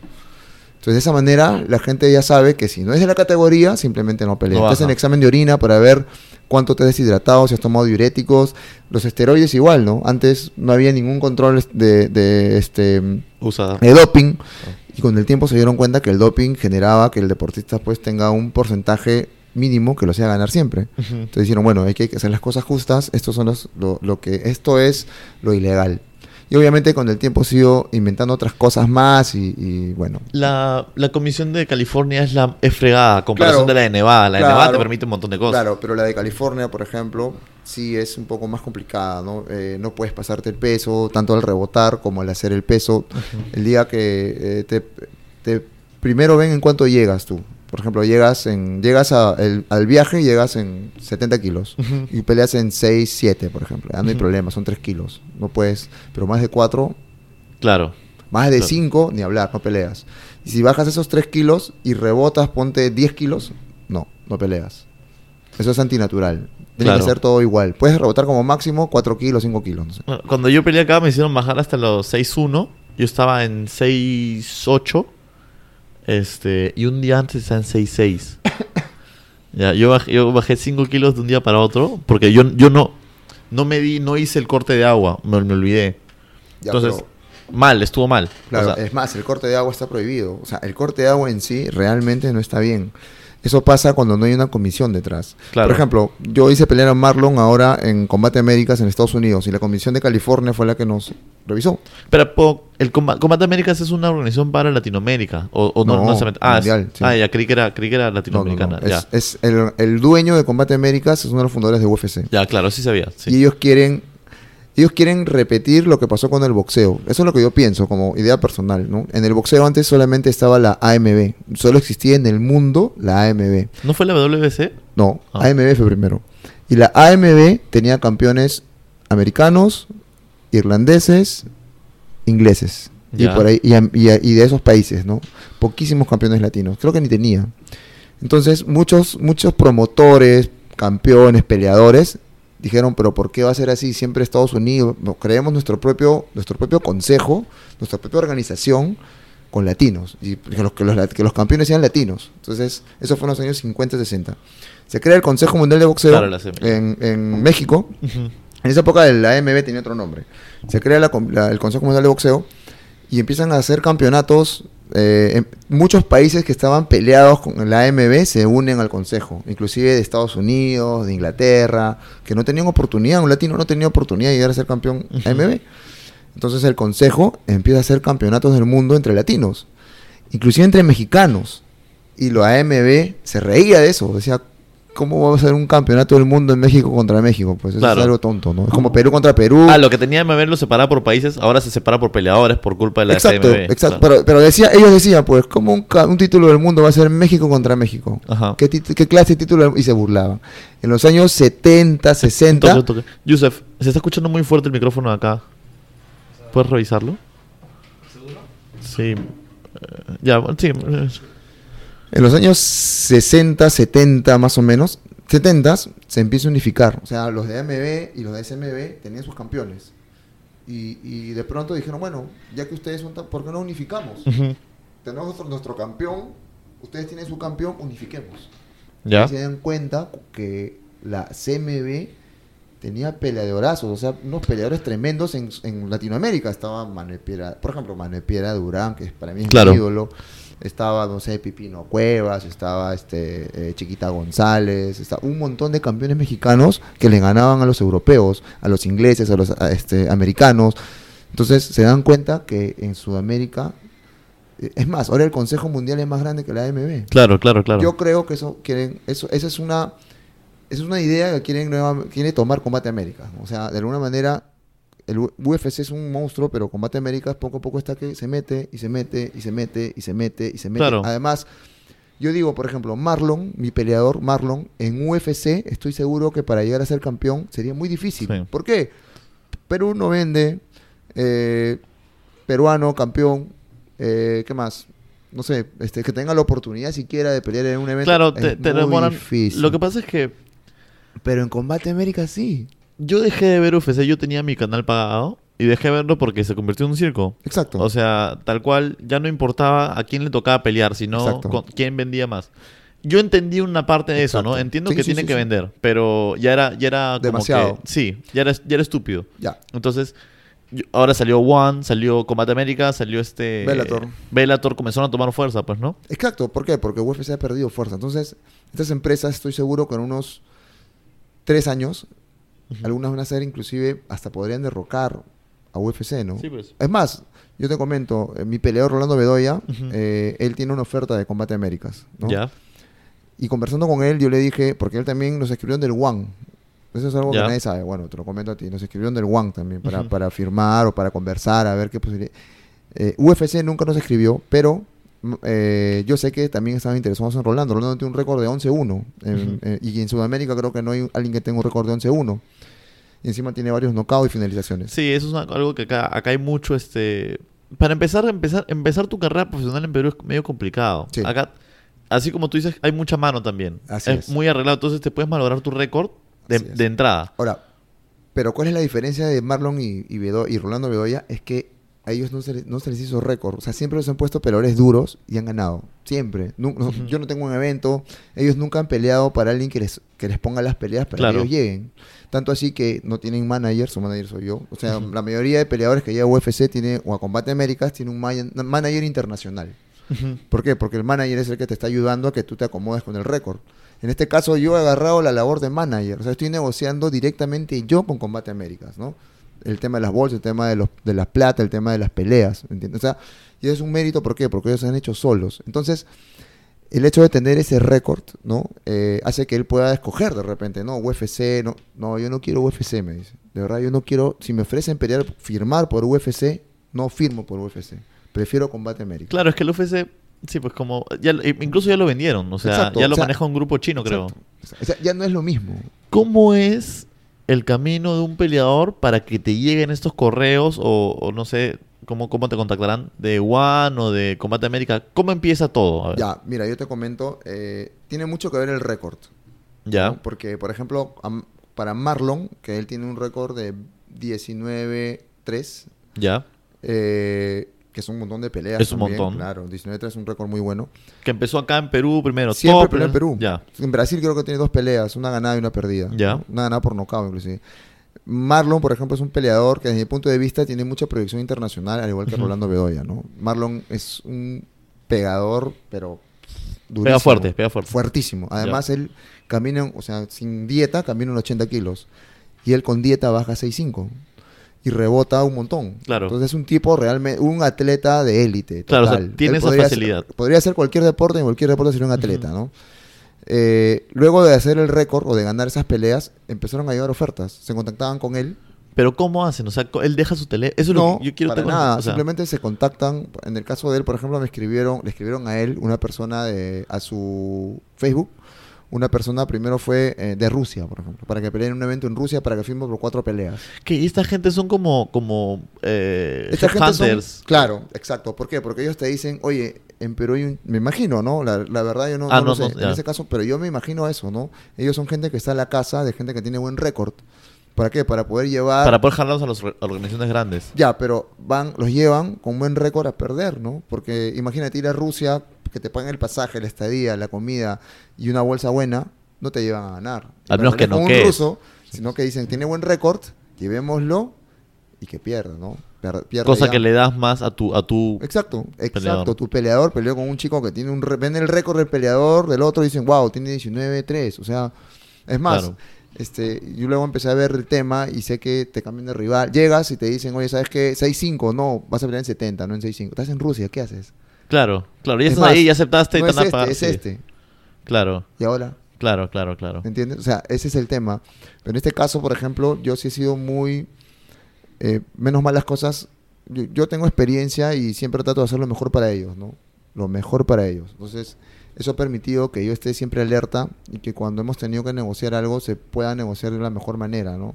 Entonces, de esa manera, la gente ya sabe que si no es de la categoría, simplemente no pelea. No Entonces, en examen de orina para ver cuánto te has deshidratado, si has tomado diuréticos. Los esteroides igual, ¿no? Antes no había ningún control de, de este de doping y con el tiempo se dieron cuenta que el doping generaba que el deportista pues tenga un porcentaje mínimo que lo hacía ganar siempre. Entonces dijeron, bueno, hay que hacer las cosas justas, estos son los, lo, lo que, esto es lo ilegal. Y obviamente con el tiempo sigo inventando otras cosas más y, y, bueno. La, la comisión de California es la es fregada comparación Claro. de la de Nevada. La de Nevada te permite un montón de cosas. Claro, pero la de California, por ejemplo, sí es un poco más complicada, ¿no? Eh, no puedes pasarte el peso, tanto al rebotar como al hacer el peso. El día que eh, te, te- primero ven en cuánto llegas tú. Por ejemplo, llegas en llegas a- el- al viaje y llegas en 70 kilos Ujú. y peleas en 6, 7, por ejemplo. Ya no hay Ujú. problema, son 3 kilos. No puedes, pero más de 4, Claro. más de Claro. 5, ni hablar, no peleas. Y si bajas esos 3 kilos y rebotas, ponte 10 kilos, no, no peleas. Eso es antinatural. Tiene Claro. que ser todo igual. Puedes rebotar como máximo 4 kilos, 5 kilos. No sé. Bueno, Cuando yo peleé acá me hicieron bajar hasta los 6-1. Yo estaba en 6-8. Este, y un día antes estaba en 6-6. ya, yo bajé, yo bajé 5 kilos de un día para otro. Porque yo, yo no, no me di, no hice el corte de agua. Me, me olvidé. Ya, Entonces, pero, mal, estuvo mal. O claro, sea, es más, el corte de agua está prohibido. O sea, el corte de agua en sí realmente no está bien. Eso pasa cuando no hay una comisión detrás. Claro. Por ejemplo, yo hice pelear a Marlon ahora en Combate Américas en Estados Unidos y la comisión de California fue la que nos revisó. Pero el Comba- Combate Américas es una organización para Latinoamérica. O, o no, No, no ah, es- mundial, sí. ah, ya, creí que era, creí que era No, no, latinoamericana. Es, es el dueño de Combate Américas es uno de los fundadores de UFC. ya, claro, sí sabía. sí. Y ellos quieren ellos quieren repetir lo que pasó con el boxeo. Eso es lo que yo pienso como idea personal, ¿no? En el boxeo antes solamente estaba la AMB, solo existía en el mundo la AMB. ¿No fue la WBC? No, Ah. AMB fue primero. Y la AMB tenía campeones americanos, irlandeses, ingleses. Y, Ya. por ahí, y, am- y a- y de esos países, ¿no? Poquísimos campeones latinos. Creo que ni tenía. Entonces, muchos, muchos promotores, campeones, peleadores, dijeron, pero ¿por qué va a ser así? Siempre Estados Unidos. No, creemos nuestro propio, nuestro propio consejo, nuestra propia organización con latinos. Y que los, que los, que los campeones sean latinos. Entonces, eso fue en los años 50, 60. Se crea el Consejo Mundial de Boxeo Claro, en, en México. En esa época la AMB tenía otro nombre. Se crea la com- la- el Consejo Mundial de Boxeo y empiezan a hacer campeonatos. Eh, en muchos países que estaban peleados con la AMB se unen al Consejo, inclusive de Estados Unidos, de Inglaterra, que no tenían oportunidad, un latino no tenía oportunidad de llegar a ser campeón Ujú. AMB. Entonces el Consejo empieza a hacer campeonatos del mundo entre latinos, inclusive entre mexicanos. Y la AMB se reía de eso, decía, ¿cómo vamos a hacer un campeonato del mundo en México contra México? Pues eso Claro. es algo tonto, ¿no? Es como Perú contra Perú. Ah, lo que tenía MB lo separaba por países, ahora se separa por peleadores por culpa de la exacto, CMB. exacto. Claro. Pero, pero decía, ellos decían, pues, ¿cómo un, un título del mundo va a ser México contra México? Ajá. ¿Qué, clase de título? del- Y se burlaban. En los años 70, 60, Toque, toque. Yusef, se está escuchando muy fuerte el micrófono de acá. ¿Puedes revisarlo? Sí. Eh, ya, bueno, sí. En los años 60, 70 más o menos, 70 se empieza a unificar. O sea, los de AMB y los de SMB tenían sus campeones. Y, y de pronto dijeron, bueno, ya que ustedes son tan, ¿por qué no unificamos? Tenemos nuestro, nuestro campeón, ustedes tienen su campeón, unifiquemos. Ya. Y se dan cuenta que la CMB tenía peleadorazos, o sea, unos peleadores tremendos en, en Latinoamérica. Estaba Manuel Piedra, por ejemplo, Manuel Piedra Durán, que es- para mí es Claro. mi ídolo. Estaba, no sé, Pipino Cuevas, estaba este eh, Chiquita González, está un montón de campeones mexicanos que le ganaban a los europeos, a los ingleses, a los a, este, americanos. Entonces se dan cuenta que en Sudamérica, eh, es más, ahora el Consejo Mundial es más grande que la AMB. Claro, claro, claro. Yo creo que eso quieren, eso, esa es una, esa es una idea que quieren quiere tomar Combate América. O sea, de alguna manera, el UFC es un monstruo, pero Combate América poco a poco está que se mete y se mete y se mete y se mete y se mete. Claro. Además, Yo digo, por ejemplo, Marlon, mi peleador, Marlon, en UFC, estoy seguro que para llegar a ser campeón sería muy difícil. Sí. ¿Por qué? Perú no vende, eh, peruano, campeón, eh, ¿qué más? No sé, este, que tenga la oportunidad siquiera de pelear en un evento. Claro, es te, te muy demoran. difícil. Lo que pasa es que Pero en Combate América sí. Yo dejé de ver UFC, yo tenía mi canal pagado y dejé de verlo porque se convirtió en un circo. Exacto. O sea, tal cual, ya no importaba a quién le tocaba pelear, sino con- quién vendía más. Yo entendí una parte de eso, ¿no? Entiendo Sí, que sí, tiene sí, que vender, pero ya era, ya era como Demasiado. que- sí, ya era, ya era estúpido. ya. Entonces, yo- ahora salió One, salió Combate América, salió este... Bellator. Bellator comenzaron a tomar fuerza, pues, ¿no? Exacto, ¿por qué? Porque UFC ha perdido fuerza. Entonces, estas empresas, estoy seguro que en unos tres años, algunas van a ser inclusive, hasta podrían derrocar a UFC, ¿no? Sí, pues. Es más, yo te comento, eh, mi peleador Rolando Bedoya, eh, él tiene una oferta de Combate Américas, ¿no? Ya. Y conversando con él, yo le dije, porque él también nos escribió del One. Eso es algo Ya. que nadie sabe. Bueno, te lo comento a ti. Nos escribieron del One también para, Ujú. para firmar o para conversar, a ver qué posibilidad. Eh, UFC nunca nos escribió, pero eh, yo sé que también estaban interesados en Rolando. Rolando tiene un récord de 11-1. en- Ujú. eh, y en Sudamérica creo que no hay alguien que tenga un récord de 11-1. Y encima tiene varios knockouts y finalizaciones. Sí, eso es una- algo que acá, acá hay mucho, este... Para empezar, empezar, empezar tu carrera profesional en Perú es medio complicado. Sí. Acá, así como tú dices, hay mucha mano también. Así es, es. muy arreglado, entonces te puedes malograr tu récord de, entrada. Ahora, pero ¿cuál es la diferencia de Marlon y, y, Bedo- y Rolando Bedoya? Es que a ellos no se, les, no se les hizo récord. O sea, siempre los han puesto peleadores duros y han ganado. Siempre. No-. Yo no tengo un evento. Ellos nunca han peleado para alguien que les, que les ponga las peleas para Claro. que ellos lleguen. Tanto así que no tienen manager, su manager soy yo. O sea, la mayoría de peleadores que llega a UFC tiene, o a Combate Américas tiene un ma- manager internacional. ¿Por qué? Porque el manager es el que te está ayudando a que tú te acomodes con el récord. En este caso yo he agarrado la labor de manager, o sea, estoy negociando directamente yo con Combate Américas, ¿no? El tema de las bolsas, el tema de, los, de las plata, el tema de las peleas, ¿entiendes? O sea, y es un mérito, ¿por qué? Porque ellos se han hecho solos. Entonces, el hecho de tener ese récord, ¿no? Eh, hace que él pueda escoger de repente, ¿no? UFC, no, no, yo no quiero UFC, me dice. De verdad, yo no quiero, si me ofrecen pelear, firmar por UFC, no firmo por UFC. Prefiero Combate América. Claro, es que el UFC, sí, pues como... Ya, lo- incluso ya lo vendieron, o sea, Exacto, ya lo o sea, maneja un grupo chino, creo. Exacto. O sea, ya no es lo mismo. ¿Cómo es el camino de un peleador para que te lleguen estos correos o, o no sé cómo, cómo te contactarán de One o de Combate América? ¿Cómo empieza todo? A ver. Ya, mira, yo te comento, eh, tiene mucho que ver el récord. Ya. ¿no? Porque, por ejemplo, para Marlon, que él tiene un récord de 19-3, Ya. eh, que es un montón de peleas. Es un también, montón. Claro, 19-3 es un récord muy bueno. Que empezó acá en Perú primero. Siempre top, peleó en Perú. Ya. En Brasil creo que tiene dos peleas, una ganada y una perdida. Ya. Una ganada por nocaut, inclusive. Marlon, por ejemplo, es un peleador que desde mi punto de vista tiene mucha proyección internacional, al igual que Ujú. Rolando Bedoya, ¿no? Marlon es un pegador, pero durísimo. Pega fuerte, pega fuerte. Fuertísimo. Además, él camina, o sea, sin dieta, camina en 80 kilos. Y él con dieta baja 6'5". Y rebota un montón. Claro. Entonces es un tipo realmente, un atleta de élite. Claro, o sea, tiene Él esa ser- facilidad. podría hacer cualquier deporte, en cualquier deporte sería un atleta, ¿no? Eh, luego de hacer el récord o de ganar esas peleas, empezaron a llegar ofertas. Se contactaban con él. Pero ¿cómo hacen? O sea, él deja su tele... Eso es lo No, que yo quiero para nada. o sea, Simplemente se contactan. En el caso de él, por ejemplo, me escribieron, le escribieron a él una persona de, a su Facebook. Una persona primero fue eh, de Rusia, por ejemplo, para que pelee en un evento en Rusia para que firme por cuatro peleas. que esta gente son como, como eh, Esta gente son- claro, exacto. ¿Por qué? Porque ellos te dicen, oye, en Perú hay un... Me imagino, ¿no? La, la verdad yo no, Ah, no lo sé no, en ese caso, pero yo me imagino eso, ¿no? Ellos son gente que está en la casa de gente que tiene buen récord. ¿Para qué? Para poder llevar... Para poder jalarlos a las or- organizaciones grandes. Ya, pero van, los llevan con buen récord a perder, ¿no? Porque imagínate ir a Rusia, que te paguen el pasaje, la estadía, la comida y una bolsa buena, no te llevan a ganar. Al menos que noquees. un ruso, sino que dicen, tiene buen récord, llevémoslo y que pierda, ¿no? Pierde Cosa ya. que le das más a tu... A tu Exacto, exacto. Peleador. Tu peleador peleó con un chico que tiene un... Ven el récord del peleador, del otro y dicen, wow, tiene 19-3. O sea, es más, Claro. Este, yo luego empecé a ver el tema y sé que te cambian de rival. Llegas y te dicen, oye, ¿sabes qué? 6-5, no, vas a pelear en 70, no en 6-5. Estás en Rusia, ¿qué haces? Claro, claro. Ya Es estás más, ahí, ya aceptaste y te es este, es este. Claro, Y ahora, claro, claro, claro. ¿entiendes? O sea, ese es el tema. Pero en este caso, por ejemplo, yo sí he sido muy... eh, menos mal las cosas... Yo, yo tengo experiencia y siempre trato de hacer lo mejor para ellos, ¿no? Lo mejor para ellos. Entonces, Eso ha permitido que yo esté siempre alerta y que cuando hemos tenido que negociar algo se pueda negociar de la mejor manera, ¿no?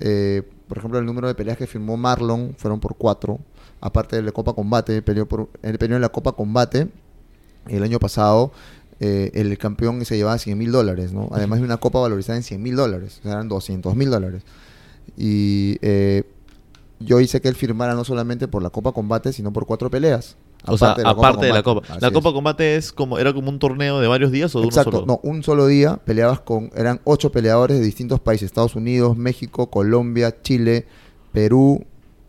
Eh, por ejemplo, el número de peleas que firmó Marlon fueron por cuatro. Aparte de la Copa Combate, por, él peleó en la Copa Combate el año pasado. eh, el campeón se llevaba 100 mil dólares, ¿no? Además de una copa valorizada en 100 mil dólares, o sea, eran 200 mil dólares. Y eh, yo hice que él firmara no solamente por la Copa Combate, sino por cuatro peleas. O sea, aparte de la Copa. Así La es. Copa Combate es como, era como un torneo de varios días o de Exacto, uno solo. no, un solo día peleabas con, eran ocho peleadores de distintos países, Estados Unidos, México, Colombia, Chile, Perú,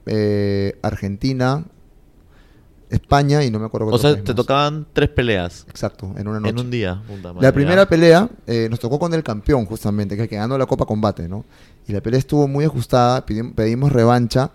eh, Argentina, España y no me acuerdo qué O sea, te más. tocaban tres peleas Exacto, en una noche. en un día. Puta madre, La primera ya. pelea eh, nos tocó con el campeón, justamente, que, que ganó la Copa Combate, ¿no? Y la pelea estuvo muy ajustada, pedimos revancha.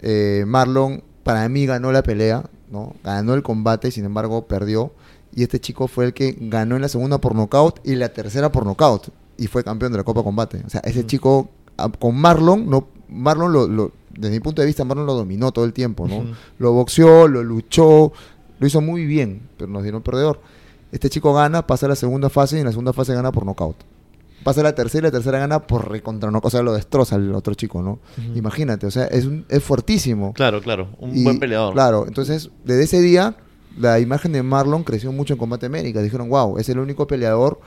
Eh, Marlon, para mí, ganó la pelea, ¿no? Ganó el combate, sin embargo, perdió. Y este chico fue el que ganó en la segunda por nocaut y la tercera por nocaut. Y fue campeón de la Copa Combate. O sea, ese chico, ah, con Marlon, no, Marlon lo, lo- desde mi punto de vista, Marlon lo dominó todo el tiempo, ¿no? Lo boxeó, lo luchó, lo hizo muy bien, pero nos dieron perdedor. Este chico gana, pasa a la segunda fase y en la segunda fase gana por nocaut. Pasa la tercera y la tercera gana por recontra nocaut. O sea, lo destroza el otro chico, ¿no? Imagínate, o sea, es, un- es fuertísimo. Claro, claro. Un Y, buen peleador. Claro, entonces, desde ese día, la imagen de Marlon creció mucho en Combate América. Dijeron, wow, es el único peleador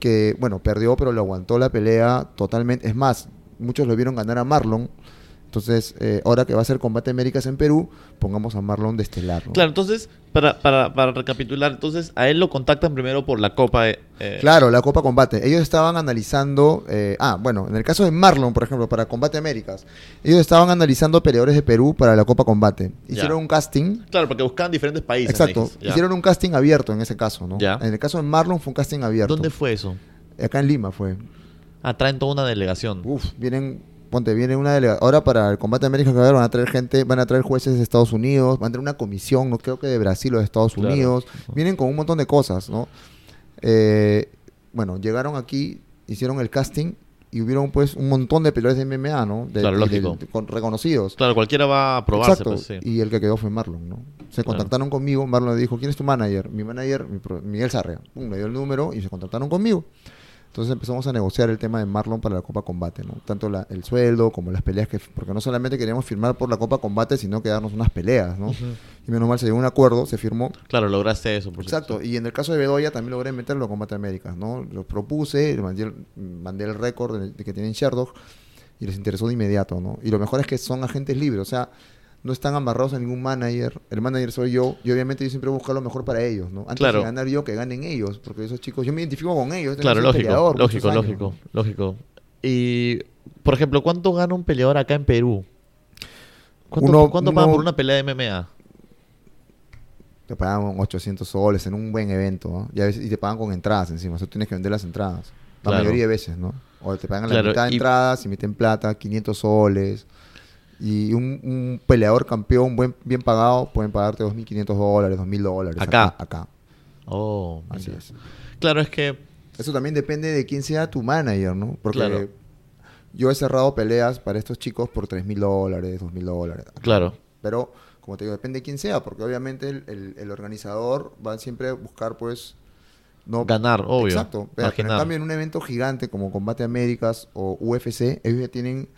que, bueno, perdió, pero le aguantó la pelea totalmente. Es más, muchos lo vieron ganar a Marlon. Entonces, eh, ahora que va a ser Combate Américas en Perú, pongamos a Marlon de estelar. ¿no? Claro, entonces, para, para, para recapitular, entonces a él lo contactan primero por la Copa. eh, eh, Claro, la Copa Combate. Ellos estaban analizando, eh, ah, bueno, en el caso de Marlon, por ejemplo, para Combate Américas, ellos estaban analizando peleadores de Perú para la Copa Combate. Hicieron Ya. un casting. Claro, porque buscaban diferentes países. Exacto. Hicieron un casting abierto en ese caso, ¿no? Ya. En el caso de Marlon fue un casting abierto. ¿Dónde fue eso? Acá en Lima fue. Ah, traen toda una delegación. Uf, vienen, ponte, viene una delegación. Ahora para el combate América que va a haber, van a traer gente, van a traer jueces de Estados Unidos, van a traer una comisión, no creo que de Brasil o de Estados Claro. Unidos. Vienen con un montón de cosas, ¿no? Eh, bueno, llegaron aquí, hicieron el casting y hubieron pues un montón de peleadores de MMA, ¿no? De, Claro, de- lógico. de- con- reconocidos. Claro, cualquiera va a probarse. Exacto. Pues, sí. Y el que quedó fue Marlon, ¿no? Se Claro. contactaron conmigo, Marlon le dijo, ¿quién es tu manager? Mi manager, mi Miguel Sarria. Pum, le dio el número y se contactaron conmigo. Entonces empezamos a negociar el tema de Marlon para la Copa Combate, ¿no? Tanto la- el sueldo como las peleas que... Porque no solamente queríamos firmar por la Copa Combate, sino que darnos unas peleas, ¿no? Y menos mal se llegó a un acuerdo, se firmó. Claro, lograste eso. Por Exacto. supuesto. Y en el caso de Bedoya también logré meterlo a Combate Américas, ¿no? Lo propuse, mandé el, mandé el récord de, de que tienen Sherdog y les interesó de inmediato, ¿no? Y lo mejor es que son agentes libres, o sea, no están amarrados a ningún manager. El manager soy yo y obviamente yo siempre busco lo mejor para ellos, ¿no? Antes Claro. de ganar yo, que ganen ellos, porque esos chicos, yo me identifico con ellos. Claro, lógico, peleador lógico, lógico, lógico. Y, por ejemplo, ¿cuánto gana un peleador acá en Perú? ¿Cuánto, Uno- cuánto pagan por una pelea de MMA? Te pagan 800 soles en un buen evento, ¿no? Y, a veces- y te pagan con entradas encima, o sea, tú tienes que vender las entradas. La Claro. mayoría de veces, ¿no? O te pagan Claro, la mitad de y- entradas y meten plata, 500 soles. Y un, un peleador campeón buen, bien pagado pueden pagarte 2.500 dólares, 2.000 dólares. Acá. Acá. Oh, Así es. Claro, es que Eso también depende de quién sea tu manager, ¿no? Porque Claro. yo he cerrado peleas para estos chicos por 3.000 dólares, 2.000 dólares. Claro. Pero, como te digo, depende de quién sea, porque obviamente el, el- el organizador va siempre a buscar, pues, no ganar, obvio. Exacto. Pero, en cambio, en un evento gigante como Combate Américas o UFC, ellos ya tienen.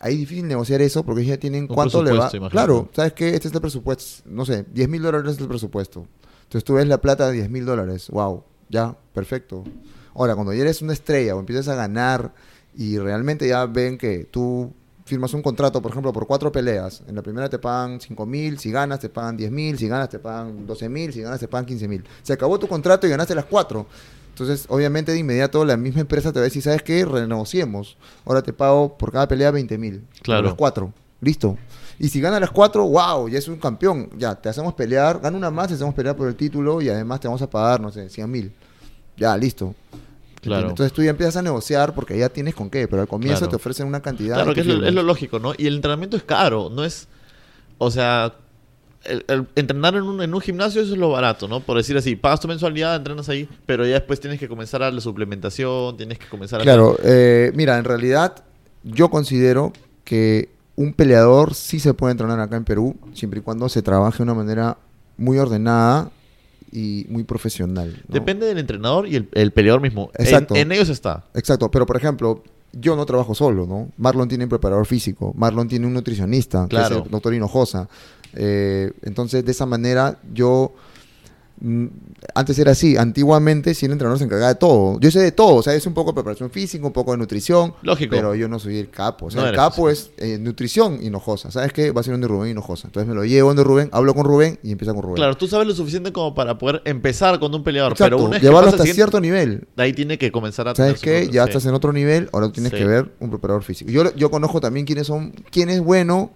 Ahí es difícil negociar eso porque ya tienen Un cuánto le va. Claro, ¿sabes qué? Este es el presupuesto. No sé, 10 mil dólares es el presupuesto. Entonces tú ves la plata de 10 mil dólares. Wow, ya, perfecto. Ahora, cuando ya eres una estrella o empiezas a ganar y realmente ya ven que tú firmas un contrato, por ejemplo, por cuatro peleas. En la primera te pagan 5 mil, si ganas te pagan 10 mil, si ganas te pagan 12 mil, si ganas te pagan 15 mil. Se acabó tu contrato y ganaste las cuatro. Entonces, obviamente, de inmediato la misma empresa te va a decir, ¿sabes qué? Renegociemos. Ahora te pago por cada pelea 20 mil. Claro. Las cuatro. Listo. Y si gana las cuatro, wow, ya es un campeón. Ya, te hacemos pelear, gana una más, te hacemos pelear por el título y además te vamos a pagar, no sé, 100 mil. Ya, listo. Claro. Entonces tú ya empiezas a negociar porque ya tienes con qué, pero al comienzo Claro. te ofrecen una cantidad. Claro, que es lo, es lo lógico, ¿no? Y el entrenamiento es caro, no es... O sea, el, el entrenar en un, en un gimnasio eso es lo barato, ¿no? Por decir así, pagas tu mensualidad, entrenas ahí, pero ya después tienes que comenzar a la suplementación, tienes que comenzar a... Claro, eh, mira, en realidad yo considero que un peleador sí se puede entrenar acá en Perú, siempre y cuando se trabaje de una manera muy ordenada y muy profesional. ¿no? Depende del entrenador y el, el peleador mismo. En- Exacto. En, ellos está. Exacto, pero por ejemplo, yo no trabajo solo, ¿no? Marlon tiene un preparador físico, Marlon tiene un nutricionista, Claro. que es el doctor Hinojosa. Eh, entonces, de esa manera, yo... mm, Antes era así, antiguamente si el entrenador se encargaba de todo. Yo sé de todo, o sea, es un poco de preparación física, un poco de nutrición. Lógico. Pero yo no soy el capo. O sea, No el capo es eh, nutrición Hinojosa. ¿Sabes qué? Va a ser donde Rubén Hinojosa. Entonces me lo llevo donde Rubén, hablo con Rubén y empieza con Rubén. Claro, tú sabes lo suficiente como para poder empezar con un peleador. Exacto, pero una llevarlo hasta cierto nivel. de ahí tiene que comenzar a ¿Sabes su qué? Ya sí. estás en otro nivel, ahora tienes Sí. que ver un preparador físico. Yo, yo conozco también quiénes son, quién es bueno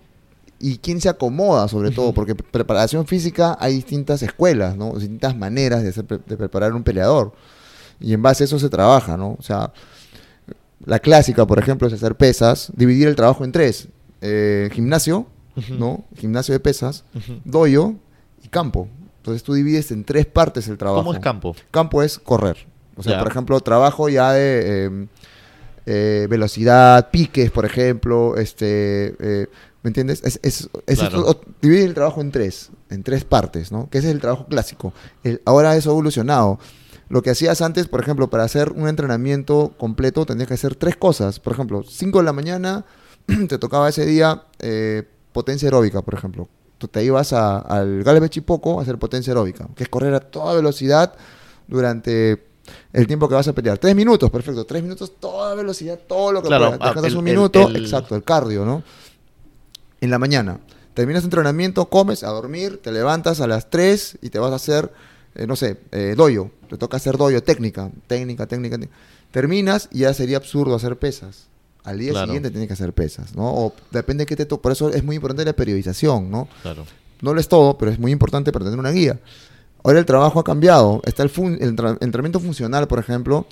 y quién se acomoda, sobre todo, porque preparación física hay distintas escuelas, ¿no? Distintas maneras de, hacer, de preparar un peleador. Y en base a eso se trabaja, ¿no? O sea, la clásica, por ejemplo, es hacer pesas, dividir el trabajo en tres. Eh, gimnasio. ¿no? Gimnasio de pesas, doyo y campo. Entonces tú divides en tres partes el trabajo. ¿Cómo es campo? Campo es correr. O sea, por ejemplo, trabajo ya de eh, eh, velocidad, piques, por ejemplo, este, eh, ¿me entiendes? Es, es, es Claro. esto- dividir el trabajo en tres, en tres partes, ¿no? Que ese es el trabajo clásico. El- ahora eso ha evolucionado. Lo que hacías antes, por ejemplo, para hacer un entrenamiento completo, tendrías que hacer tres cosas. Por ejemplo, 5 de la mañana, te tocaba ese día eh, potencia aeróbica, por ejemplo. Tú te ibas a- al Galvez Chipoco a hacer potencia aeróbica, que es correr a toda velocidad durante el tiempo que vas a pelear. Tres minutos, perfecto. Tres minutos, toda velocidad, todo lo que Claro, puedas. ah, Descansas el- un el- minuto, el- exacto, el cardio, ¿no? En la mañana. Terminas entrenamiento, comes, a dormir, te levantas a las 3 y te vas a hacer, eh, no sé, eh, doyo. Te toca hacer doyo, técnica, técnica, técnica. técnica. Terminas y ya sería absurdo hacer pesas. Al día Claro. siguiente tienes que hacer pesas, ¿no? O depende de qué te to- Por eso es muy importante la periodización, ¿no? Claro. No lo es todo, pero es muy importante para tener una guía. Ahora el trabajo ha cambiado. Está el, fun- el entrenamiento funcional, por ejemplo.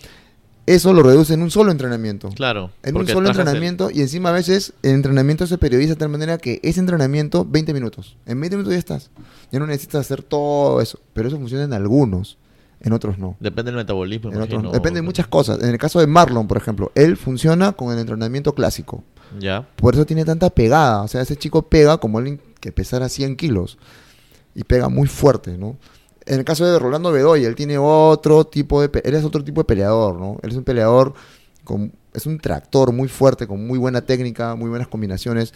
Eso lo reduce en un solo entrenamiento. Claro. En un solo el- entrenamiento y encima a veces el entrenamiento se periodiza de tal manera que ese entrenamiento 20 minutos. En 20 minutos ya estás. Ya no necesitas hacer todo eso. Pero eso funciona en algunos, en otros no. Depende del metabolismo, En otros no. Depende de muchas cosas. En el caso de Marlon, por ejemplo, él funciona con el entrenamiento clásico. Ya. Por eso tiene tanta pegada. O sea, ese chico pega como alguien que pesara 100 kilos. Y pega muy fuerte, ¿no? En el caso de Rolando Bedoya, él tiene otro tipo de... Él es otro tipo de peleador, ¿no? Él es un peleador con... Es un tractor muy fuerte, con muy buena técnica, muy buenas combinaciones.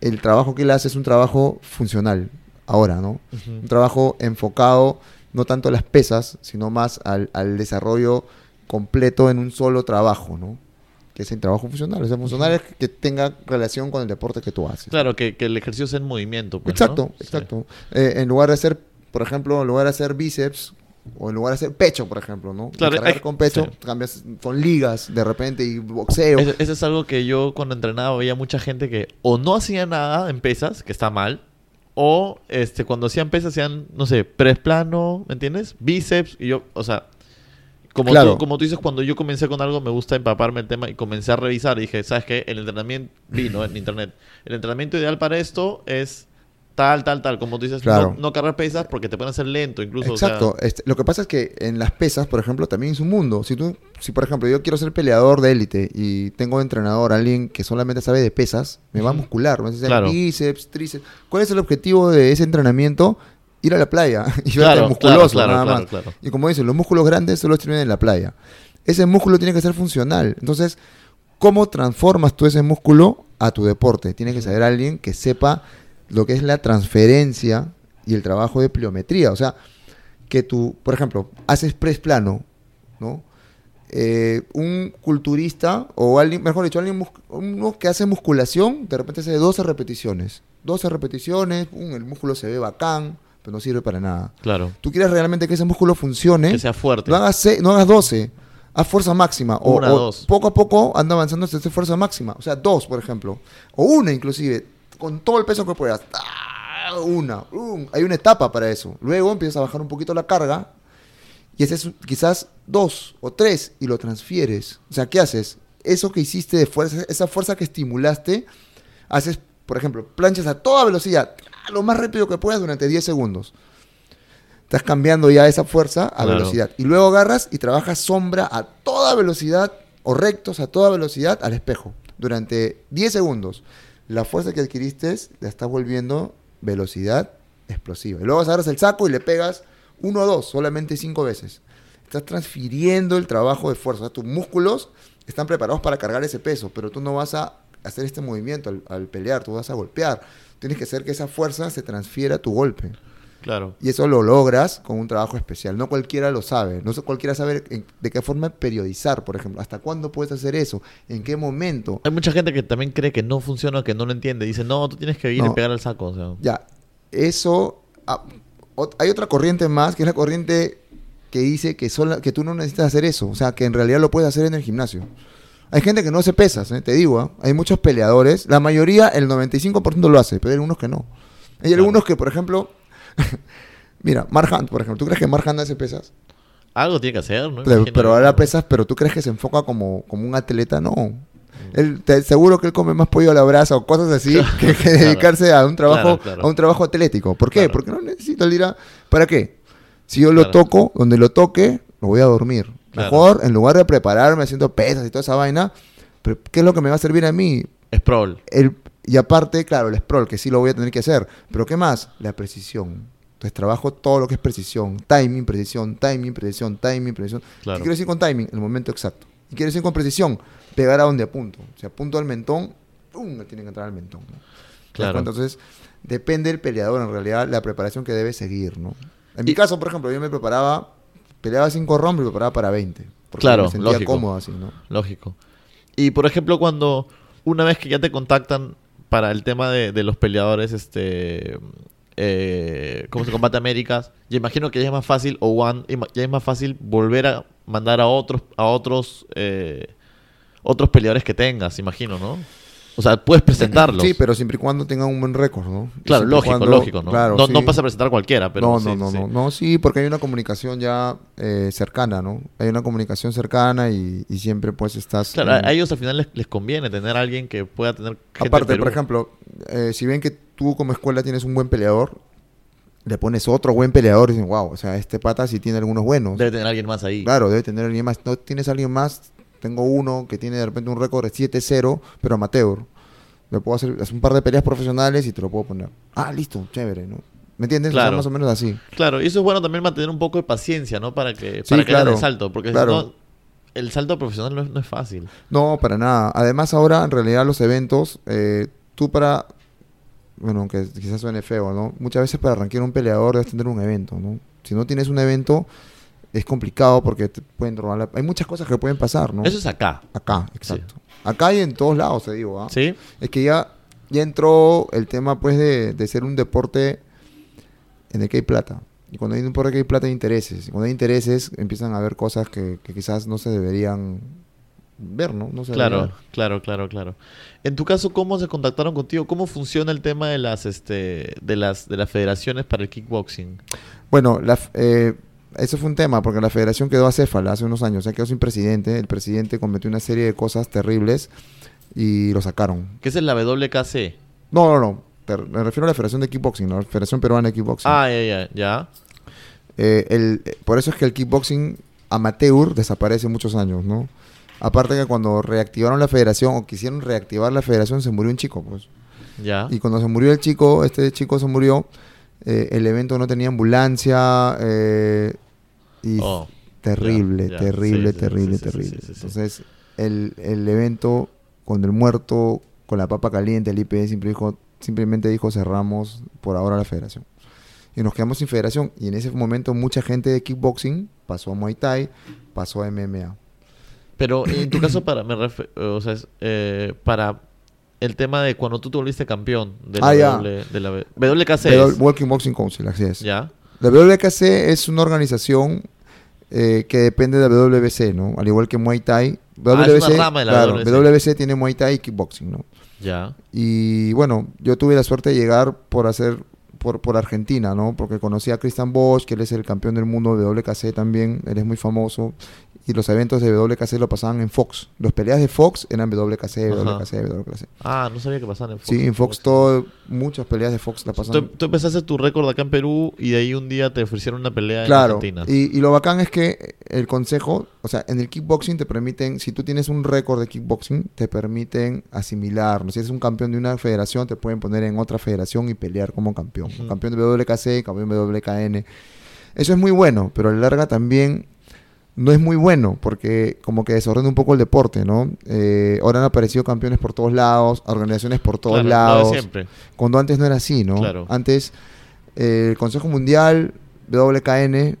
El trabajo que él hace es un trabajo funcional, ahora, ¿no? Un trabajo enfocado no tanto a las pesas, sino más al, al desarrollo completo en un solo trabajo, ¿no? Que es el trabajo funcional. O sea, funcional es que tenga relación con el deporte que tú haces. Claro, que, que el ejercicio sea en movimiento. pues, ¿no? exacto, Sí. exacto. Eh, en lugar de hacer, por ejemplo, en lugar de hacer bíceps, o en lugar de hacer pecho, por ejemplo, ¿no? Claro, cargar hay- con pecho, sí. cambias con ligas de repente y boxeo. Ese, ese es algo que yo cuando entrenaba veía mucha gente que o no hacía nada en pesas, que está mal, o este cuando hacían pesas hacían, no sé, press plano, ¿me entiendes? Bíceps, y yo, o sea, como, Claro. tú, como tú dices, cuando yo comencé con algo me gusta empaparme el tema y comencé a revisar y dije, ¿sabes qué? El entrenamiento, vino en internet, el entrenamiento ideal para esto es tal, tal, tal, como tú dices, Claro. no, no cargar pesas porque te pueden hacer lento incluso. o sea, Exacto. Este, lo que pasa es que en las pesas, por ejemplo, también es un mundo. Si tú, si por ejemplo yo quiero ser peleador de élite y tengo de entrenador a alguien que solamente sabe de pesas, me va a muscular, me va a hacer Claro. bíceps, tríceps. ¿Cuál es el objetivo de ese entrenamiento? Ir a la playa y Claro, verte musculoso, nada más. Y como dicen, los músculos grandes solo sirven en la playa. Ese músculo tiene que ser funcional. Entonces, ¿cómo transformas tú ese músculo a tu deporte? Tiene que saber alguien que sepa lo que es la transferencia y el trabajo de pliometría. O sea, que tú, por ejemplo, haces press plano, ¿no? Eh, un culturista o alguien, mejor dicho, alguien uno que hace musculación, de repente hace 12 repeticiones. 12 repeticiones, el músculo se ve bacán, pero no sirve para nada. Claro, Tú quieres realmente que ese músculo funcione, que sea fuerte. no hagas, no hagas 12, haz fuerza máxima. O, Una, o dos. poco a poco anda avanzando hasta hacer fuerza máxima. O sea, dos, por ejemplo. O una inclusive, con todo el peso que puedas. ¡Ah! Una. ¡um! Hay una etapa para eso. Luego empiezas a bajar un poquito la carga y haces quizás dos o tres y lo transfieres. O sea, ¿qué haces? Eso que hiciste de fuerza, esa fuerza que estimulaste, haces, por ejemplo, planchas a toda velocidad, ¡ah! lo más rápido que puedas durante 10 segundos. Estás cambiando ya esa fuerza a Claro. velocidad. Y luego agarras y trabajas sombra a toda velocidad o rectos a toda velocidad al espejo durante 10 segundos. La fuerza que adquiriste la estás volviendo velocidad explosiva. Y luego agarras el saco y le pegas Uno o dos, solamente cinco veces. Estás transfiriendo el trabajo de fuerza. Tus músculos están preparados para cargar ese peso, pero tú no vas a hacer este movimiento al, al pelear, tú vas a golpear. Tienes que hacer que esa fuerza se transfiera a tu golpe. Claro. Y eso lo logras con un trabajo especial. No cualquiera lo sabe. No sé- cualquiera sabe en- de qué forma periodizar, por ejemplo. ¿Hasta cuándo puedes hacer eso? ¿En qué momento? Hay mucha gente que también cree que no funciona, que no lo entiende. Dice, no, tú tienes que ir No. y pegar al saco. O sea, Ya, eso... ah, hay otra corriente más, que es la corriente que dice que, sola, que tú no necesitas hacer eso. O sea, que en realidad lo puedes hacer en el gimnasio. Hay gente que no se pesas, ¿eh? te digo. ¿ah? Hay muchos peleadores. La mayoría, el 95% lo hace, pero hay algunos que no. Hay Claro. algunos que, por ejemplo... Mira, Mark Hunt, por ejemplo. ¿Tú crees que Mark Hunt hace pesas? algo tiene que hacer, ¿no? Pero, pero ahora pesas, pero tú crees que se enfoca como, como un atleta, no. Él, te, seguro que él come más pollo a la brasa o cosas así Claro, que, que claro. dedicarse a un trabajo Claro, a un trabajo atlético. ¿Por qué? Porque no necesito el ir a... ¿Para qué? Si yo lo toco, donde lo toque, lo voy a dormir. Mejor, en lugar de prepararme haciendo pesas y toda esa vaina, ¿qué es lo que me va a servir a mí? Es prol. El, y aparte, claro, el sprawl, que sí lo voy a tener que hacer. Pero ¿qué más? La precisión. Entonces trabajo todo lo que es precisión. Timing, precisión, timing, precisión, timing, precisión. Claro. ¿Qué quiero decir con timing? El momento exacto. ¿Y quiero decir con precisión? Pegar a donde apunto. Si apunto al mentón, ¡pum! Me tiene que entrar al mentón. ¿no? ¿Te das Claro. Entonces, depende del peleador, en realidad, la preparación que debe seguir, ¿no? En Y- mi caso, por ejemplo, yo me preparaba, peleaba 5 rounds, me preparaba para 20. Porque Claro, me sentía lógico. cómodo así, ¿no? Lógico. Y por ejemplo, cuando una vez que ya te contactan para el tema de, de los peleadores, este, eh, cómo se combate Américas, yo imagino que ya es más fácil, o One, ya es más fácil volver a mandar a otros, a otros, eh, otros peleadores que tengas, imagino, ¿no? O sea, puedes presentarlos. Sí, pero siempre y cuando tengan un buen récord, ¿no? Claro, lógico, cuando- lógico, ¿no? Claro, no, no sí. vas a presentar cualquiera, pero no, sí, no, no, sí. no, no, sí, porque hay una comunicación ya eh, cercana, ¿no? Hay una comunicación cercana y, y siempre pues estás... Claro, a ellos al final les, les conviene tener a alguien que pueda tener gente Aparte, por ejemplo, eh, si ven que tú como escuela tienes un buen peleador, le pones otro buen peleador y dicen, wow, o sea, este pata sí tiene algunos buenos. Debe tener alguien más ahí. Claro, debe tener alguien más. No tienes alguien más, tengo uno que tiene de repente un récord de 7-0, pero amateur. Le puedo hacer, hacer un par de peleas profesionales y te lo puedo poner. Ah, listo, chévere, ¿no? ¿Me entiendes? O sea, Claro. más o menos así. Claro, y eso es bueno también mantener un poco de paciencia, ¿no? Para que, Sí, para que claro, el salto, porque claro. si no, el salto profesional no es, no es fácil. No, para nada. Además, ahora en realidad los eventos, eh, tú para. Bueno, aunque quizás suene feo, ¿no? Muchas veces para arranquear un peleador debes tener un evento, ¿no? Si no tienes un evento, es complicado porque te pueden robar la- Hay muchas cosas que pueden pasar, ¿no? Eso es acá, Acá, exacto. Acá y en todos lados, te digo, ¿ah? ¿sí? Es que ya, ya entró el tema, pues, de, de ser un deporte en el que hay plata. Y cuando hay un deporte que hay plata hay intereses. Y cuando hay intereses empiezan a haber cosas que, que quizás no se deberían ver, ¿no? No se Claro, claro, claro, claro. En tu caso, ¿cómo se contactaron contigo? ¿Cómo funciona el tema de las, este, de las, de las federaciones para el kickboxing? Bueno, la, eh, eso fue un tema, porque la federación quedó acéfala hace unos años, o sea, quedó sin presidente. El presidente cometió una serie de cosas terribles y lo sacaron. ¿Qué es la WKC? No, no, no. te- Me refiero a la Federación de Kickboxing, ¿no? la Federación Peruana de Kickboxing. Ah, ya, ya, ya. Eh, el, eh, por eso es que el kickboxing amateur desaparece muchos años, ¿no? Aparte que cuando reactivaron la federación o quisieron reactivar la federación se murió un chico, pues. Ya. Y cuando se murió el chico, este chico se murió, eh, el evento no tenía ambulancia eh, y Oh, terrible, terrible, Sí, terrible, sí, terrible. sí. Entonces, el, el evento con el muerto, con la papa caliente, el IPE dijo, simplemente dijo cerramos por ahora la federación. Y nos quedamos sin federación. Y en ese momento mucha gente de kickboxing pasó a Muay Thai, pasó a MMA. Pero en tu caso, para, me refe- o sea, es, eh, para el tema de cuando tú te volviste campeón de la, Ah, ya. W- de la W- WKC. Walking Boxing Council, así es. ya. La WKC es una organización eh, que depende de la WBC, ¿no? Al igual que Muay Thai. Ah, es una rama de la claro, WBC. WBC tiene Muay Thai y kickboxing, ¿no? Ya. Y bueno, yo tuve la suerte de llegar por hacer por, por Argentina, ¿no? Porque conocí a Christian Bosch, que él es el campeón del mundo de WKC también, él es muy famoso. Y los eventos de WKC lo pasaban en Fox. Los peleas de Fox eran WKC. WKC, WKC. Ah, no sabía que pasaban en Fox. Sí, en Fox todo, muchas peleas de Fox la Tú, pasaban. tú empezaste tu récord acá en Perú y de ahí un día te ofrecieron una pelea Claro, en Argentina. y, y lo bacán es que el consejo, o sea, en el kickboxing te permiten, si tú tienes un récord de kickboxing, te permiten asimilar. ¿no? Si eres un campeón de una federación, te pueden poner en otra federación y pelear como campeón. Campeón de WKC, campeón de WKN. Eso es muy bueno, pero a la larga también no es muy bueno porque como que desordena un poco el deporte, ¿no? Eh, ahora han aparecido campeones por todos lados, organizaciones por todos Claro, lados. siempre. Cuando antes no era así, ¿no? Claro. Antes eh, el Consejo Mundial, WKN,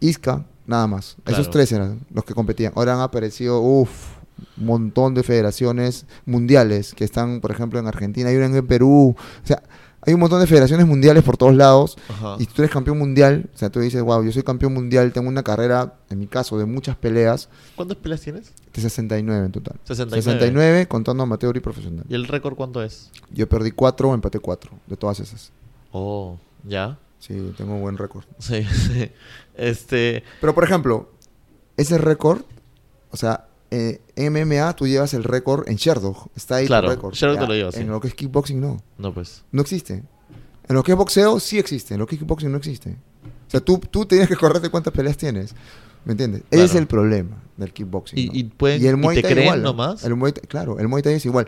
ISCA, nada más. Esos tres eran los que competían. Ahora han aparecido, uff, un montón de federaciones mundiales que están, por ejemplo, en Argentina, hay una en Perú. O sea, hay un montón de federaciones mundiales por todos lados. Ajá. Y tú eres campeón mundial, o sea, tú dices, wow, yo soy campeón mundial, tengo una carrera, en mi caso, de muchas peleas, ¿Cuántas peleas tienes? de 69 en total. 69. 69 contando amateur y profesional. ¿Y el récord cuánto es? Yo perdí 4, empaté 4 de todas esas. Oh, ya. Sí, tengo un buen récord. Sí, sí. Este. Pero, por ejemplo, ese récord, o sea, eh, MMA tú llevas el récord en Sherdog. Está ahí Claro, tu récord. Sherdog Ya, te lo llevas, sí. En lo que es kickboxing, no. No, pues. No existe. En lo que es boxeo, sí existe. En lo que es kickboxing, no existe. O sea, tú, tú tienes que correrte cuántas peleas tienes. ¿Me entiendes? Ese es el problema del kickboxing. Y- ¿no? y pueden- el y Muay te Thai creen igual, ¿no? nomás. El Muay Thai- claro, el Muay Thai es igual.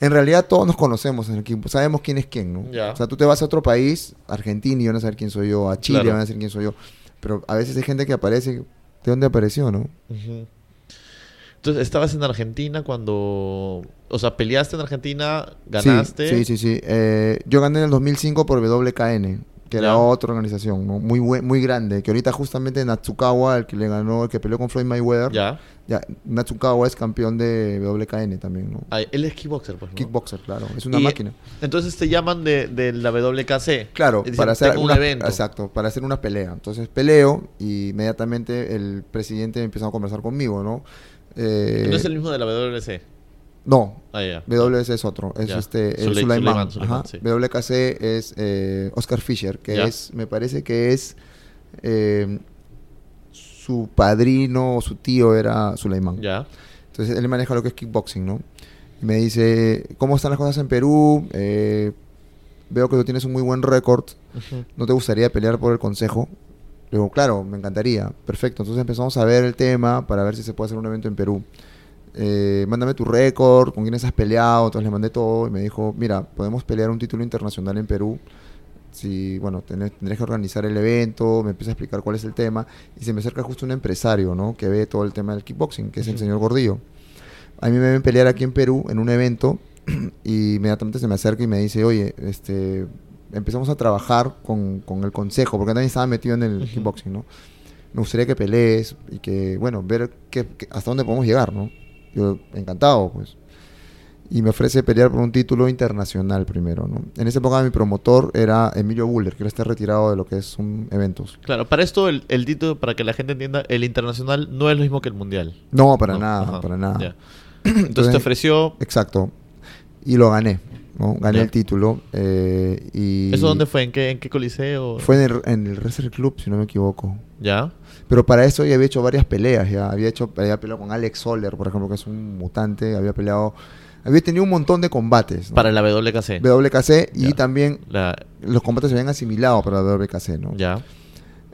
En realidad todos nos conocemos en el kickboxing. Sabemos quién es quién, ¿no? O sea, tú te vas a otro país, Argentina, y van a saber quién soy yo. A Chile Claro. van a saber quién soy yo. Pero a veces hay gente que aparece... ¿De dónde apareció, no? Ujú. Entonces, estabas en Argentina cuando. O sea, peleaste en Argentina, ganaste. Sí, sí, sí. sí. Eh, yo gané en el 2005 por WKN, que era otra organización ¿no? muy muy grande, que ahorita justamente Natsukawa, el que le ganó, el que peleó con Floyd Mayweather, Ya. ya, Natsukawa es campeón de WKN también, ¿no? Ah, él es kickboxer, pues. ¿no? Kickboxer, claro, es una Y- máquina. Entonces te llaman de, de la WKC. Claro, dicen, para hacer "Tengo un una, evento. Exacto, para hacer una pelea. Entonces peleo y inmediatamente el presidente empieza a conversar conmigo, ¿no? Eh, No es el mismo de la WC. no, Ah. WS es otro, es Ya. este Ajá. sí. WKC es eh, Oscar Fisher, que es, me parece que es eh, su padrino o su tío era Sulaiman. Ya. Entonces él maneja lo que es kickboxing, ¿no? Y me dice, ¿cómo están las cosas en Perú? Eh, veo que tú tienes un muy buen récord. ¿No te gustaría pelear por el consejo? Le digo, claro, me encantaría. Perfecto. Entonces empezamos a ver el tema para ver si se puede hacer un evento en Perú. Eh, mándame tu récord, con quiénes has peleado. Entonces le mandé todo y me dijo, mira, podemos pelear un título internacional en Perú. Si, bueno, tenés, tendrías que organizar el evento, me empieza a explicar cuál es el tema. Y se me acerca justo un empresario, ¿no? Que ve todo el tema del kickboxing, que es el señor Gordillo. A mí me ven pelear aquí en Perú en un evento y inmediatamente se me acerca y me dice, oye, este, empezamos a trabajar con, con el consejo, porque también estaba metido en el Ujú. kickboxing, ¿no? Me gustaría que pelees y que, bueno, ver qué- hasta dónde podemos llegar, ¿no? Yo, encantado, pues. Y me ofrece pelear por un título internacional primero, ¿no? En esa época mi promotor era Emilio Buller, que ahora está retirado de lo que son eventos. Claro, para esto el, el título, para que la gente entienda, el internacional no es lo mismo que el mundial. No, para No, nada, ajá, para nada. Entonces te ofreció. Exacto. Y lo gané, ¿no? Gané el título. eh, y ¿Eso dónde fue? ¿En qué, en qué coliseo? Fue en el, en el Wrestling Club, si no me equivoco. ¿Ya? Pero para eso ya había hecho varias peleas, ya. Había hecho, había peleado con Alex Soler, por ejemplo, que es un mutante. Había peleado... Había tenido un montón de combates. ¿no? Para la WKC. WKC y también La, los combates se habían asimilado para la WKC, ¿no? ya.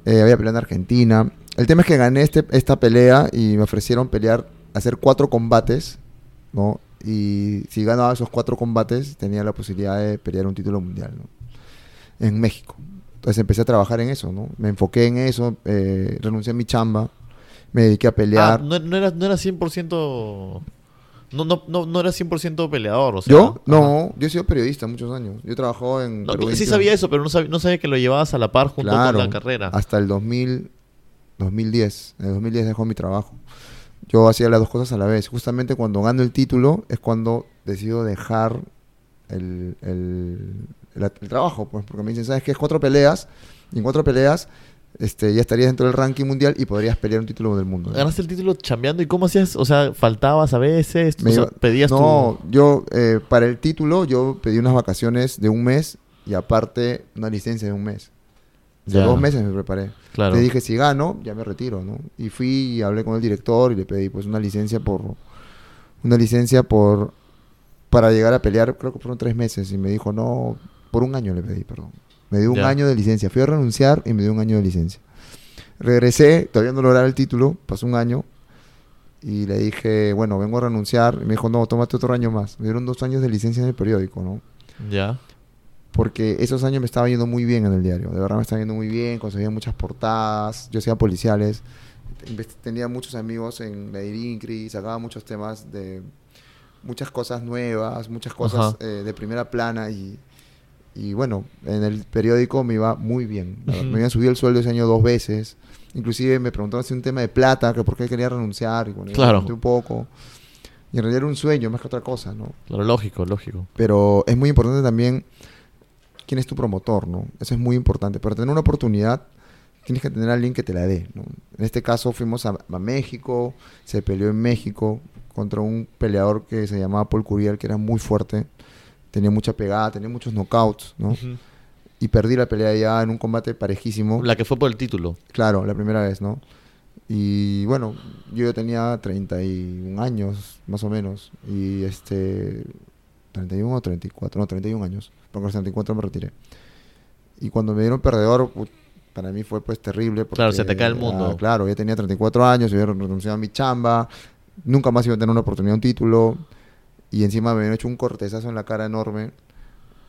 Eh, había peleado en Argentina. El tema es que gané este, esta pelea y me ofrecieron pelear, hacer cuatro combates, ¿no? Y si ganaba esos cuatro combates, tenía la posibilidad de pelear un título mundial, ¿no? En México. Entonces empecé a trabajar en eso, ¿no? Me enfoqué en eso, eh, renuncié a mi chamba, me dediqué a Ah, pelear. no, no era, no era 100%. No, no, no, no era 100% peleador, o sea. ¿Yo? Ajá. No, yo he sido periodista muchos años. Yo he trabajado en... No, sí 21. sabía eso, pero no sabía, no sabía que lo llevabas a la par junto Claro, con la carrera. Hasta el 2000, 2010. En el 2010 dejó mi trabajo. Yo hacía las dos cosas a la vez. Justamente cuando gano el título es cuando decido dejar el, el- el- el trabajo. Pues, porque me dicen, ¿sabes qué? Es cuatro peleas. Y en cuatro peleas este, ya estarías dentro del ranking mundial y podrías pelear un título del mundo. ¿no? Ganaste el título chambeando y cómo hacías, o sea, faltabas a veces, o sea, pedías no, tu... yo eh, para el título yo pedí unas vacaciones de un mes y aparte una licencia de un mes. De dos meses me preparé. Claro. Le dije, si gano, ya me retiro, ¿no? Y fui y hablé con el director y le pedí pues una licencia por... Una licencia por... Para llegar a pelear, creo que fueron tres meses. Y me dijo, no, por un año le pedí, perdón. Me dio un año de licencia. Fui a renunciar y me dio un año de licencia. Regresé, todavía no lograba el título, pasó un año. Y le dije, bueno, vengo a renunciar. Y me dijo, no, tómate otro año más. Me dieron dos años de licencia en el periódico, ¿no? Ya. Porque esos años me estaba yendo muy bien en el diario. De verdad me estaba yendo muy bien, conseguía muchas portadas, yo hacía policiales, tenía muchos amigos en la Irincri, sacaba muchos temas de muchas cosas nuevas, muchas cosas eh, de primera plana y, y bueno, en el periódico me iba muy bien. Verdad, Ujú. Me habían subido el sueldo ese año dos veces. Inclusive me preguntaron si un tema de plata, que por qué quería renunciar. Y bueno, Claro. un poco. Y en realidad era un sueño más que otra cosa, ¿no? Claro, lógico, lógico. Pero es muy importante también quién es tu promotor, ¿no? Eso es muy importante. Para tener una oportunidad, tienes que tener a alguien que te la dé, ¿no? En este caso fuimos a, a México, se peleó en México contra un peleador que se llamaba Paul Curiel, que era muy fuerte, tenía mucha pegada, tenía muchos knockouts, ¿no? Y perdí la pelea ya en un combate parejísimo. La que fue por el título. Claro, la primera vez, ¿no? Y bueno, yo ya tenía 31 años, más o menos. Y este. 31 o 34, no, 31 años. Porque los 34 me retiré. Y cuando me dieron perdedor, para mí fue pues terrible. Porque, Claro, se te cae el mundo. ah, claro, ya tenía 34 años, yo había renunciado a mi chamba. Nunca más iba a tener una oportunidad, un título. Y encima me habían hecho un cortezazo en la cara enorme.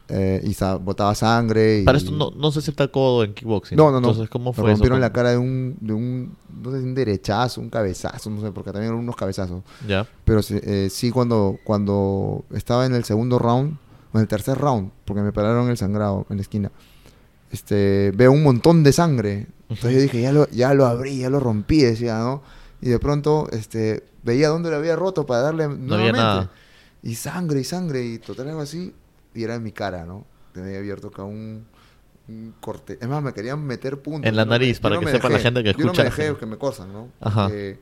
eh, y sa- botaba sangre. Y, Para esto no, no se acepta codo en kickboxing. no, no, no. Entonces, ¿cómo Me fue eso? rompieron la ¿Cómo? cara de un, de un, no sé, un derechazo, un cabezazo, no sé, porque también eran unos cabezazos. Ya. Pero sí, eh, sí cuando, cuando estaba en el segundo round, en el tercer round, porque me pararon el sangrado en la esquina, este, veo un montón de sangre. Entonces yo dije, ya lo, ya lo abrí, ya lo rompí, decía, ¿no? Y de pronto, este, veía dónde lo había roto para darle No había nada. Y sangre, y sangre, y total algo así, y era en mi cara, ¿no? Que me había abierto acá un, un corte. Es más, me querían meter puntos. En la no me- nariz, yo para no que me sepa la dejé. gente que Yo no escucha me la dejé que me cosan, ¿no? Ajá. Porque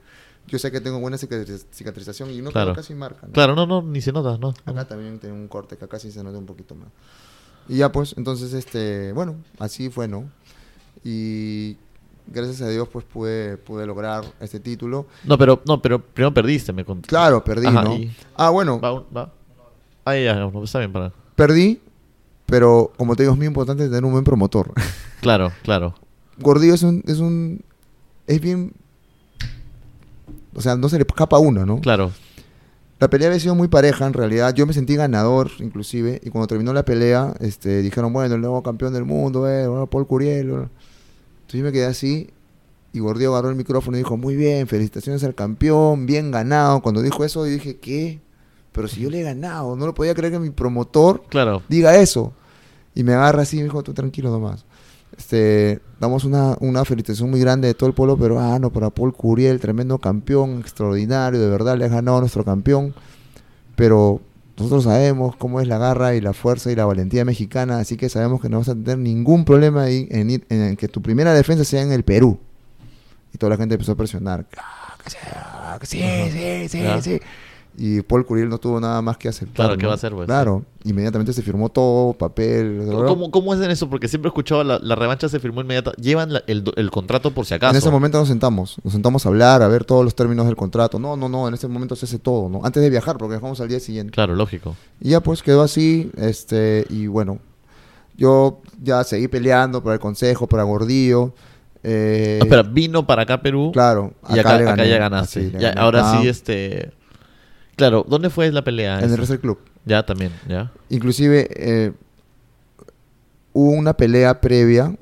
yo sé que tengo buena cicatriz- cicatrización y no Claro. casi marca, ¿no? Claro, no, no, ni se nota, ¿no? Acá también tengo un corte que acá sí se nota un poquito más. Y ya pues, entonces, este, bueno, así fue, ¿no? Y gracias a Dios, pues pude, pude lograr este título. No, pero, no, pero primero perdiste, me contó. Claro, perdí, Ajá, ¿no? y- Ah, bueno, Va, va. Ahí ya, no, está bien para. perdí, pero como te digo, es muy importante tener un buen promotor. Claro, claro. Gordillo es un, es un, es bien, o sea, no se le escapa a uno, ¿no? Claro. La pelea había sido muy pareja, en realidad. Yo me sentí ganador, inclusive. Y cuando terminó la pelea, este, dijeron, bueno, el nuevo campeón del mundo, eh, Paul Curiel. Entonces yo me quedé así. Y Gordillo agarró el micrófono y dijo, muy bien, felicitaciones al campeón, bien ganado. Cuando dijo eso, yo dije, ¿qué? Pero si yo le he ganado, no lo podía creer que mi promotor Claro. diga eso. Y me agarra así y me dijo, tú tranquilo nomás. Este, damos una, una felicitación muy grande de todo el pueblo peruano para Paul Curiel, tremendo campeón, extraordinario, de verdad le has ganado a nuestro campeón. Pero nosotros sabemos cómo es la garra y la fuerza y la valentía mexicana, así que sabemos que no vas a tener ningún problema ahí en, ir- en que tu primera defensa sea en el Perú. Y toda la gente empezó a presionar. "Ah, que sea, que sí, sí, sí, sí. Y Paul Curiel no tuvo nada más que aceptar. Claro, ¿qué ¿no? va a hacer, pues? Claro, inmediatamente se firmó todo, papel. ¿Cómo, ¿Cómo es en eso? Porque siempre he escuchado la, la revancha se firmó inmediata. Llevan la- el, el contrato por si acaso. En ese momento nos sentamos, nos sentamos a hablar, a ver todos los términos del contrato. No, no, no, en ese momento se hace todo, ¿no? Antes de viajar, porque viajamos al día siguiente. Claro, lógico. Y ya pues quedó así, este, y bueno, yo ya seguí peleando para el consejo, para Gordillo. eh, Ah, espera, vino para acá Perú. Claro, Y acá, le acá gané, ya ganaste. así, le Ya, gané ahora sí, este. Claro, ¿dónde fue la pelea? En el? Wrestle Club. Ya también, ya. Inclusive eh, hubo una pelea previa,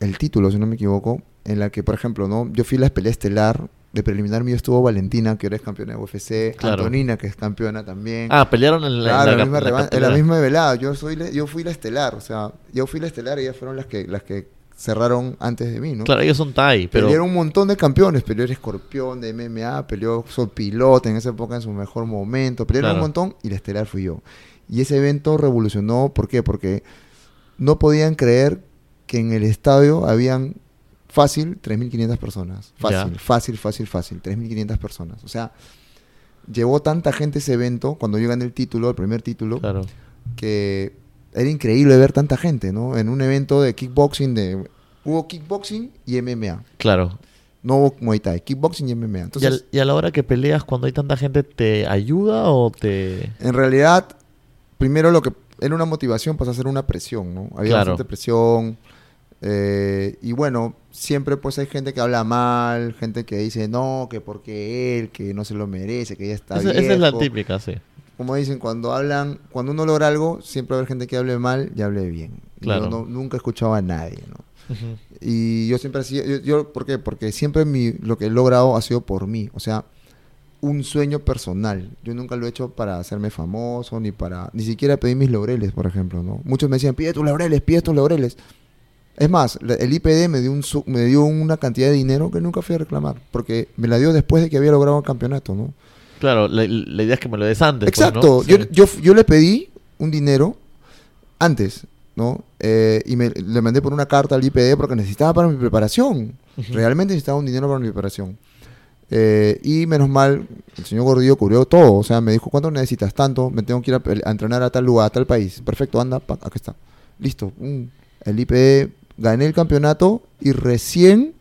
el título, si no me equivoco, en la que, por ejemplo, no yo fui a la pelea estelar, de preliminar mío estuvo Valentina, que ahora es campeona de UFC, Claro. Antonina, que es campeona también. Ah, pelearon en la, Claro, en la, la, misma, la en la misma velada. Yo, soy, yo fui la estelar, o sea, yo fui la estelar y ellas fueron las que, las que cerraron antes de mí, ¿no? Claro, ellos son Thai, pero. Pelearon un montón de campeones. Peleó el Escorpión de MMA, peleó Sol Pilote en esa época en su mejor momento. Pelearon Claro. un montón y la estelar fui yo. Y ese evento revolucionó, ¿por qué? Porque no podían creer que en el estadio habían fácil 3.500 personas. Fácil, fácil, fácil, fácil. 3.500 personas. O sea, llevó tanta gente ese evento cuando yo gané el título, el primer título, Claro. que era increíble ver tanta gente, ¿no? En un evento de kickboxing, de hubo kickboxing y MMA. Claro. No hubo Muay Thai, kickboxing y MMA. ¿Y, Entonces, al- y a la hora que peleas, cuando hay tanta gente, ¿te ayuda o te.? en realidad, primero lo que era una motivación pasó a ser una presión, ¿no? Había Claro. bastante presión. eh, y bueno, siempre pues hay gente que habla mal, gente que dice no, que porque él, que no se lo merece, que ya está Esa, esa es la viejo". típica, sí. Como dicen, cuando hablan, cuando uno logra algo, siempre va a haber gente que hable mal y hable bien. Claro. Yo no- nunca he escuchado a nadie, ¿no? Y yo siempre así, yo, yo- ¿por qué? Porque siempre mi, lo que he logrado ha sido por mí, o sea, un sueño personal. Yo nunca lo he hecho para hacerme famoso, ni para, ni siquiera pedir mis laureles, por ejemplo, ¿no? Muchos me decían, pide tus laureles, pide tus laureles. Es más, el IPD me dio, un, me dio una cantidad de dinero que nunca fui a reclamar, porque me la dio después de que había logrado el campeonato, ¿no? Claro, la, la idea es que me lo des antes. pues, ¿no? Exacto. Sí. Yo, yo, yo le pedí un dinero antes, ¿no? Eh, y me, le mandé por una carta al IPD porque necesitaba para mi preparación. Realmente necesitaba un dinero para mi preparación. Eh, y menos mal, el señor Gordillo cubrió todo. O sea, me dijo, ¿cuánto necesitas? Tanto, me tengo que ir a, entrenar a tal lugar, a tal país. Perfecto, anda, pa, acá está. Listo. Mm. El IPD, gané el campeonato y recién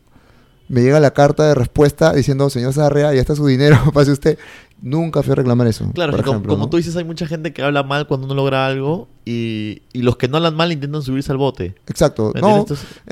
me llega la carta de respuesta diciendo, señor Sarrea, ya está su dinero, pase usted. Nunca fui a reclamar eso. Claro, por como, como ¿no? tú dices, hay mucha gente que habla mal cuando uno logra algo y, y los que no hablan mal intentan subirse al bote. Exacto. ¿Me No,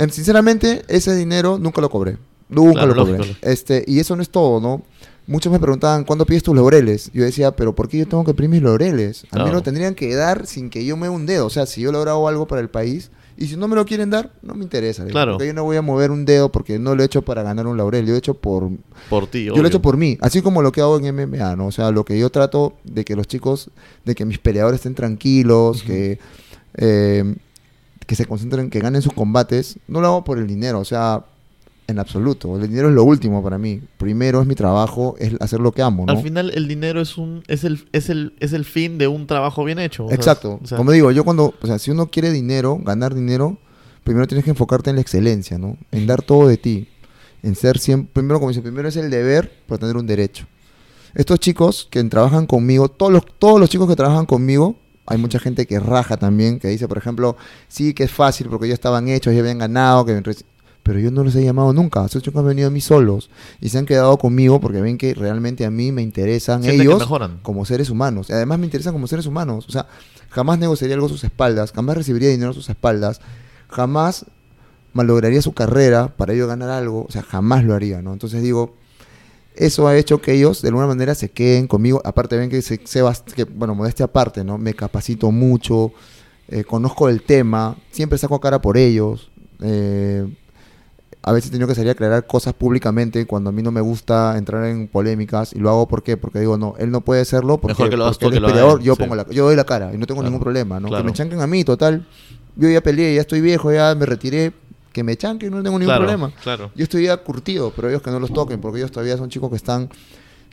sinceramente, ese dinero nunca lo cobré. Nunca Claro, lo cobré. lógico. Este, y eso no es todo, ¿no? Muchos me preguntaban, ¿cuándo pides tus laureles? Yo decía, ¿pero por qué yo tengo que pedir mis laureles? A mí Claro. lo tendrían que dar sin que yo me un dedo. O sea, si yo he logrado algo para el país y si no me lo quieren dar, no me interesa. Claro. Porque yo no voy a mover un dedo porque no lo he hecho para ganar un laurel. Yo lo he hecho por, por ti, yo lo he hecho por mí, así como lo que hago en MMA, ¿no? O sea, lo que yo trato de que los chicos, de que mis peleadores estén tranquilos, que, eh, que se concentren, que ganen sus combates, no lo hago por el dinero, o sea, en absoluto. El dinero es lo último para mí. Primero es mi trabajo, es hacer lo que amo, ¿no? Al final el dinero es un es el es el es el fin de un trabajo bien hecho. Exacto. o sea, Como digo, yo cuando, o sea, si uno quiere dinero, ganar dinero, primero tienes que enfocarte en la excelencia, ¿no? En dar todo de ti. En ser siempre, primero como dice, primero es el deber para tener un derecho. Estos chicos que trabajan conmigo, todos los, todos los chicos que trabajan conmigo, hay mucha gente que raja también, que dice, por ejemplo, sí que es fácil porque ya estaban hechos, ya habían ganado, que pero yo no los he llamado nunca. Esos chicos han venido a mí solos y se han quedado conmigo porque ven que realmente a mí me interesan ellos como seres humanos. Y Además me interesan como seres humanos. O sea, jamás negociaría algo a sus espaldas, jamás recibiría dinero a sus espaldas, jamás malograría su carrera para ello ganar algo. O sea, jamás lo haría, ¿no? Entonces digo, eso ha hecho que ellos de alguna manera se queden conmigo. Aparte ven que, se, se que bueno, modestia aparte, ¿no? Me capacito mucho, eh, conozco el tema, siempre saco cara por ellos. eh, a veces he tenido que salir a aclarar cosas públicamente cuando a mí no me gusta entrar en polémicas y lo hago ¿por qué? porque digo no él no puede hacerlo porque, Mejor que lo hagas porque tú él que lo peleador yo sí. pongo la yo doy la cara y no tengo Claro, ningún problema no claro. que me chanquen a mí total yo ya peleé ya estoy viejo ya me retiré que me chanquen no tengo ningún claro, problema Claro. yo estoy ya curtido pero ellos que no los toquen porque ellos todavía son chicos que están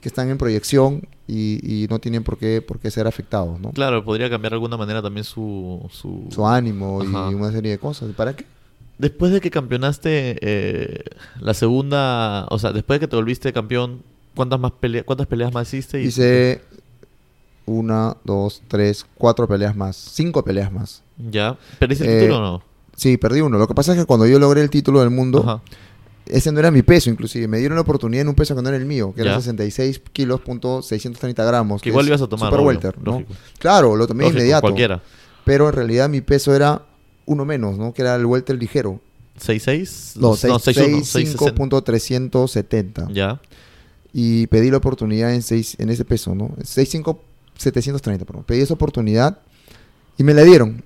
que están en proyección y, y no tienen por qué por qué ser afectados no Claro, podría cambiar de alguna manera también su su, su ánimo Ajá. y una serie de cosas ¿para qué? Después de que campeonaste eh, la segunda, o sea, después de que te volviste campeón, ¿cuántas más peleas cuántas peleas más hiciste? Y- Hice una, dos, tres, cuatro peleas más, cinco peleas más. ¿Ya? ¿Perdiste el Eh, título o no? Sí, perdí uno. Lo que pasa es que cuando yo logré el título del mundo, Ajá. ese no era mi peso, inclusive. Me dieron la oportunidad en un peso que no era el mío, que Ya. era 66 kilos, punto 630 gramos. Que igual ibas a tomar. Super obvio, welter, ¿no? Claro, lo tomé Lógico, inmediato. Cualquiera. Pero en realidad mi peso era uno menos, ¿no? Que era el welter ligero. ¿6-6? No, no 6-1. 6-60. 65.370. Ya. y pedí la oportunidad en, seis, en ese peso, ¿no? 65, 730, perdón. Pedí esa oportunidad y me la dieron.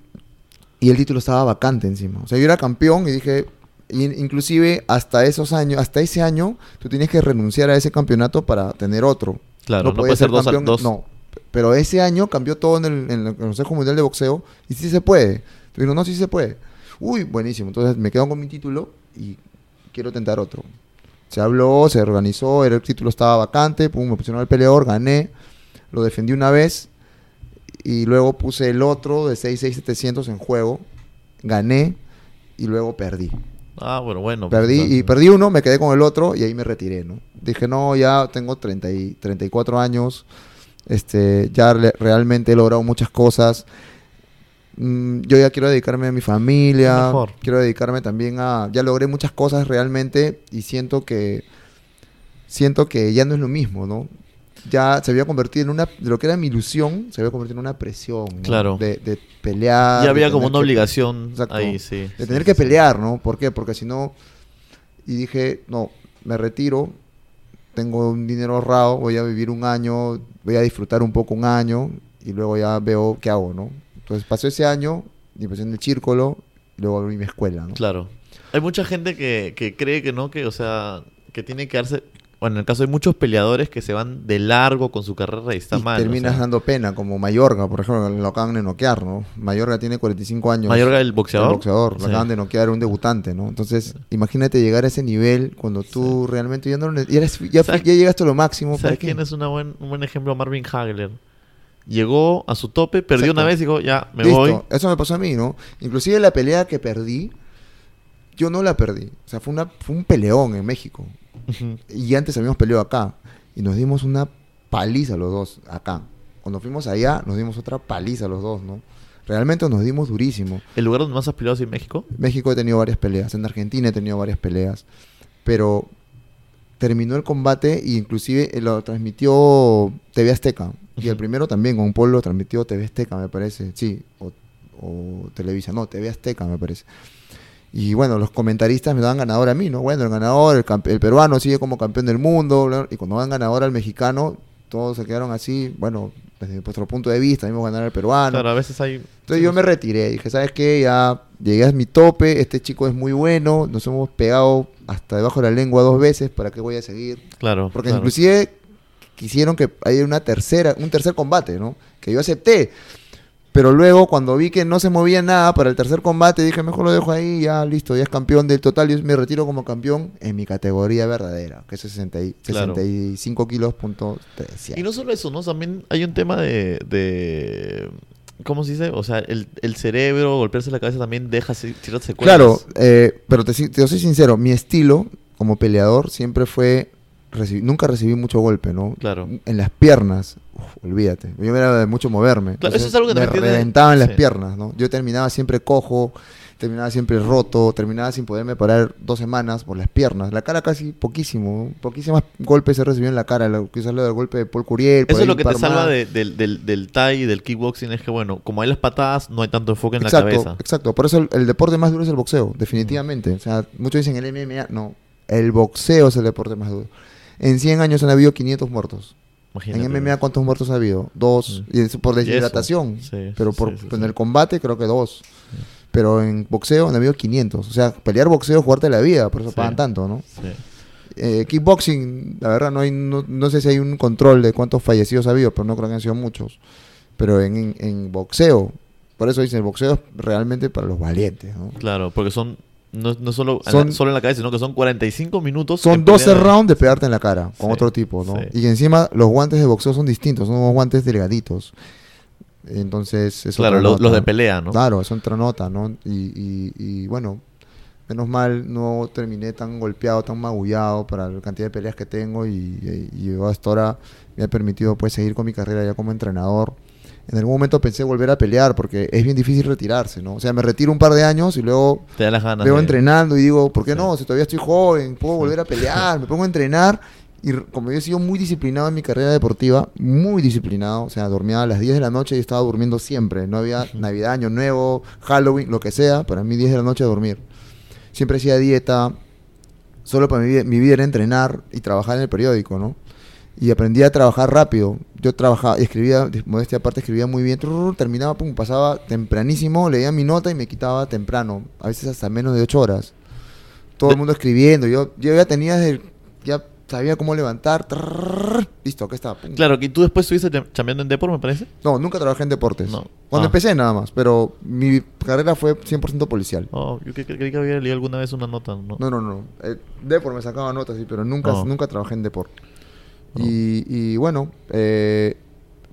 Y el título estaba vacante encima. O sea, yo era campeón y dije, in- inclusive hasta esos años, hasta ese año, tú tienes que renunciar a ese campeonato para tener otro. Claro, no, podías puede ser dos, campeón- dos. No, pero ese año cambió todo en el, en el Consejo Mundial de Boxeo y sí se puede. Entonces, no, sí se puede. Uy, buenísimo. Entonces me quedo con mi título y quiero tentar otro. Se habló, se organizó, el título estaba vacante, pum, me pusieron al peleador, gané, lo defendí una vez y luego puse el otro de 66700 en juego, gané y luego perdí. Ah, bueno, bueno. Perdí pues, y o sea, perdí uno, me quedé con el otro y ahí me retiré, ¿no? Dije, no, ya tengo 30 y 34 años, este, ya realmente he logrado muchas cosas. Mm, yo ya quiero dedicarme a mi familia, Mejor. quiero dedicarme también a... Ya logré muchas cosas realmente y siento que... Siento que ya no es lo mismo, ¿no? Ya se había convertido en una... De lo que era mi ilusión, se había convertido en una presión, ¿no? Claro. De, de pelear. Ya había como una que- obligación Exacto. ahí, sí. de tener sí, que sí. pelear, ¿no? ¿Por qué? Porque si no... Y dije, no, me retiro, tengo un dinero ahorrado, voy a vivir un año, voy a disfrutar un poco un año y luego ya veo qué hago, ¿no? Entonces pasó ese año, empecé en el círculo, y luego abrí mi escuela, ¿no? Claro. Hay mucha gente que, que cree que no, que, o sea, que tiene que darse. Bueno, en el caso hay muchos peleadores que se van de largo con su carrera y está y mal. o terminas sea. dando pena, como Mayorga, por ejemplo, lo acaban de noquear, ¿no? Mayorga tiene 45 años. Mayorga, el boxeador. El boxeador, lo Sí. acaban de noquear un debutante, ¿no? Entonces, imagínate llegar a ese nivel cuando tú realmente ya, no, ya, eres- ya, ¿Sabes- ya llegaste a lo máximo. ¿para ¿Sabes quién es una buen, un buen ejemplo? Marvin Hagler. Llegó a su tope, perdió Exacto. una vez y dijo, ya, me Listo, voy. eso me pasó a mí, ¿no? Inclusive la pelea que perdí, yo no la perdí. O sea, fue, una, fue un peleón en México. Y antes habíamos peleado acá. Y nos dimos una paliza los dos acá. Cuando fuimos allá, nos dimos otra paliza los dos, ¿no? Realmente nos dimos durísimo. ¿El lugar donde más has peleado es en México? México he tenido varias peleas, en Argentina he tenido varias peleas, pero terminó el combate e inclusive eh, lo transmitió TV Azteca. Y el primero también, con Polo, transmitió TV Azteca, me parece. Sí, o, o Televisa, no, TV Azteca, me parece. Y bueno, los comentaristas me daban ganador a mí, ¿no? Bueno, el ganador, el, campe- el peruano sigue como campeón del mundo, bla, y cuando dan ganador al mexicano, todos se quedaron así, bueno, desde nuestro punto de vista, vimos ganar al peruano. Claro, a veces hay... Entonces yo me retiré, dije, ¿sabes qué? Ya llegué a mi tope, este chico es muy bueno, nos hemos pegado hasta debajo de la lengua dos veces, ¿para qué voy a seguir? Claro, Porque claro. inclusive quisieron que haya una tercera, un tercer combate, ¿no? Que yo acepté. Pero luego cuando vi que no se movía nada para el tercer combate, dije, mejor lo dejo ahí, ya listo, ya es campeón del total, yo me retiro como campeón en mi categoría verdadera, que es 60 y- Claro. 65 kilos punto 13. Y no solo eso, ¿no? También hay un tema de... de ¿Cómo se dice? O sea, el, el cerebro, golpearse la cabeza también deja ci- ciertas secuelas. Claro, eh, pero te, te soy sincero, mi estilo como peleador siempre fue, nunca recibí mucho golpe, ¿no? Claro. En las piernas, uf, olvídate, yo era de mucho moverme. Claro, eso es algo que me reventaban las sí. piernas, ¿no? Yo terminaba siempre cojo, terminaba siempre roto, terminaba sin poderme parar dos semanas por las piernas. La cara casi poquísimo, ¿no? poquísimos golpes he recibido en la cara, lo, quizás lo del golpe de Paul Curiel. por Eso es lo que te salva de- del, del, del Thai y del kickboxing, es que bueno, como hay las patadas, no hay tanto enfoque en exacto, la cabeza. Exacto, por eso el, el deporte más duro es el boxeo, definitivamente. O sea, muchos dicen el MMA, no, el boxeo es el deporte más duro. En 100 años han habido 500 muertos. Imagínate. En MMA, ¿cuántos muertos ha habido? Dos. Mm. Y por deshidratación. sí, pero por, sí, sí, en el combate creo que dos. Pero en boxeo han habido 500. O sea, pelear boxeo, jugarte la vida, por eso pagan tanto, ¿no? Sí. Eh, kickboxing, la verdad, no, hay, no, no sé si hay un control de cuántos fallecidos ha habido, pero no creo que han sido muchos. Pero en, en, en boxeo, por eso dicen, el boxeo es realmente para los valientes, ¿no? Claro, porque son no, no solo, en Son- la, solo en la cabeza, sino que son 45 minutos. Son en 12 pelea de- rounds de pegarte en la cara con Sí, otro tipo, ¿no? sí. Y encima los guantes de boxeo son distintos, son unos guantes delgaditos. Entonces, eso Claro, lo- los, de pelea, ¿no? Claro, es otra nota, ¿no? Y, y, y, bueno, menos mal no terminé tan golpeado, tan magullado para la cantidad de peleas que tengo y, y, y yo hasta ahora me ha permitido pues seguir con mi carrera ya como entrenador. En algún momento pensé volver a pelear porque es bien difícil retirarse, ¿no? O sea, me retiro un par de años y luego Te da las ganas. veo entrenando y digo, ¿por qué Sí. no? Si todavía estoy joven, puedo volver a pelear, me pongo a entrenar. Y como yo he sido muy disciplinado en mi carrera deportiva, muy disciplinado, o sea, dormía a las 10 de la noche y estaba durmiendo siempre. No había Navidad, Año Nuevo, Halloween, lo que sea, para mí 10 de la noche a dormir. Siempre hacía dieta, solo para mi, vida- mi vida era entrenar y trabajar en el periódico, ¿no? Y aprendí a trabajar rápido. Yo trabajaba, escribía, de modestia aparte, escribía muy bien. trrr, terminaba, pum, pasaba tempranísimo, leía mi nota y me quitaba temprano. A veces hasta menos de ocho horas. Todo el mundo escribiendo. Yo, yo ya tenía, desde el- ya sabía cómo levantar. trrr, listo, acá está. pum. Claro, que tú después estuviste cham- chambeando en Depor, me parece. No, nunca trabajé en deportes. No. Cuando Ah. empecé nada más, pero mi carrera fue 100% policial. Oh, yo cre- cre- creí que había leído alguna vez una nota. No. No, no, no. Eh, Depor me sacaba notas, sí, pero nunca, No. nunca trabajé en Depor. No. Y, y bueno, eh,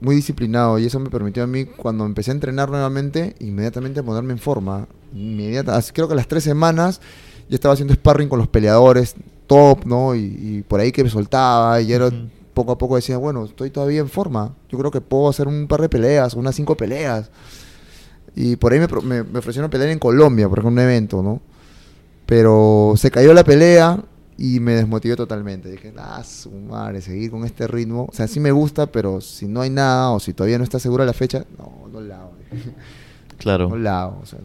muy disciplinado y eso me permitió a mí cuando empecé a entrenar nuevamente, inmediatamente ponerme en forma. Inmediata, creo que a las tres semanas ya estaba haciendo sparring con los peleadores top, ¿no? Y, y por ahí que me soltaba y era poco a poco decía, bueno, estoy todavía en forma. Yo creo que puedo hacer un par de peleas, unas cinco peleas. Y por ahí me, me, me ofrecieron pelear en Colombia, por ejemplo, un evento, ¿no? Pero se cayó la pelea y me desmotivé totalmente. Dije, ah, su madre, seguir con este ritmo. O sea, sí me gusta, pero si no hay nada o si todavía no está segura la fecha, no, no la hago. Claro. No la hago. O sea,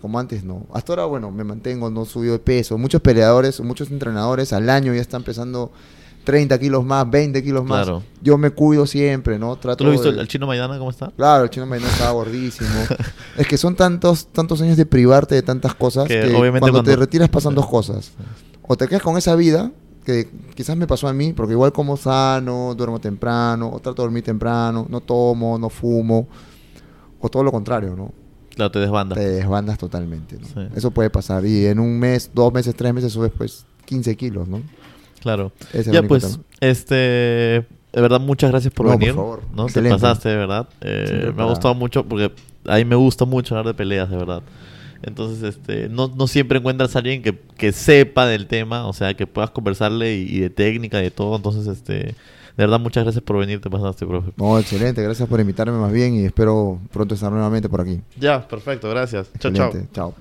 como antes no. Hasta ahora, bueno, me mantengo, no subido de peso. Muchos peleadores, muchos entrenadores al año ya están empezando 30 kilos más, 20 kilos más. Claro. Yo me cuido siempre, ¿no? Trato ¿Tú lo has visto de- el, chino Maidana cómo está? Claro, el chino Maidana estaba gordísimo. es que son tantos, tantos años de privarte de tantas cosas Que que, obviamente cuando, te retiras pasan dos cosas. O te quedas con esa vida, que quizás me pasó a mí, porque igual como sano, duermo temprano, o trato de dormir temprano, no tomo, no fumo, o todo lo contrario, ¿no? Claro, te desbandas. Te desbandas totalmente, ¿no? Sí. Eso puede pasar. Y en un mes, dos meses, tres meses subes pues 15 kilos, ¿no? Claro. Ese Ya pues, tema. este, de verdad muchas gracias por No, por venir. favor. ¿no? Te pasaste, de verdad. Eh, me ha gustado mucho porque a mí me gusta mucho hablar de peleas, de verdad. Entonces, este, no, no siempre encuentras a alguien que, que sepa del tema, o sea, que puedas conversarle y, y de técnica, de todo. Entonces, este, de verdad, muchas gracias por venir, te pasaste, profe. No, excelente. Gracias por invitarme más bien y espero pronto estar nuevamente por aquí. Ya, perfecto, gracias. Chao, chao. Chao.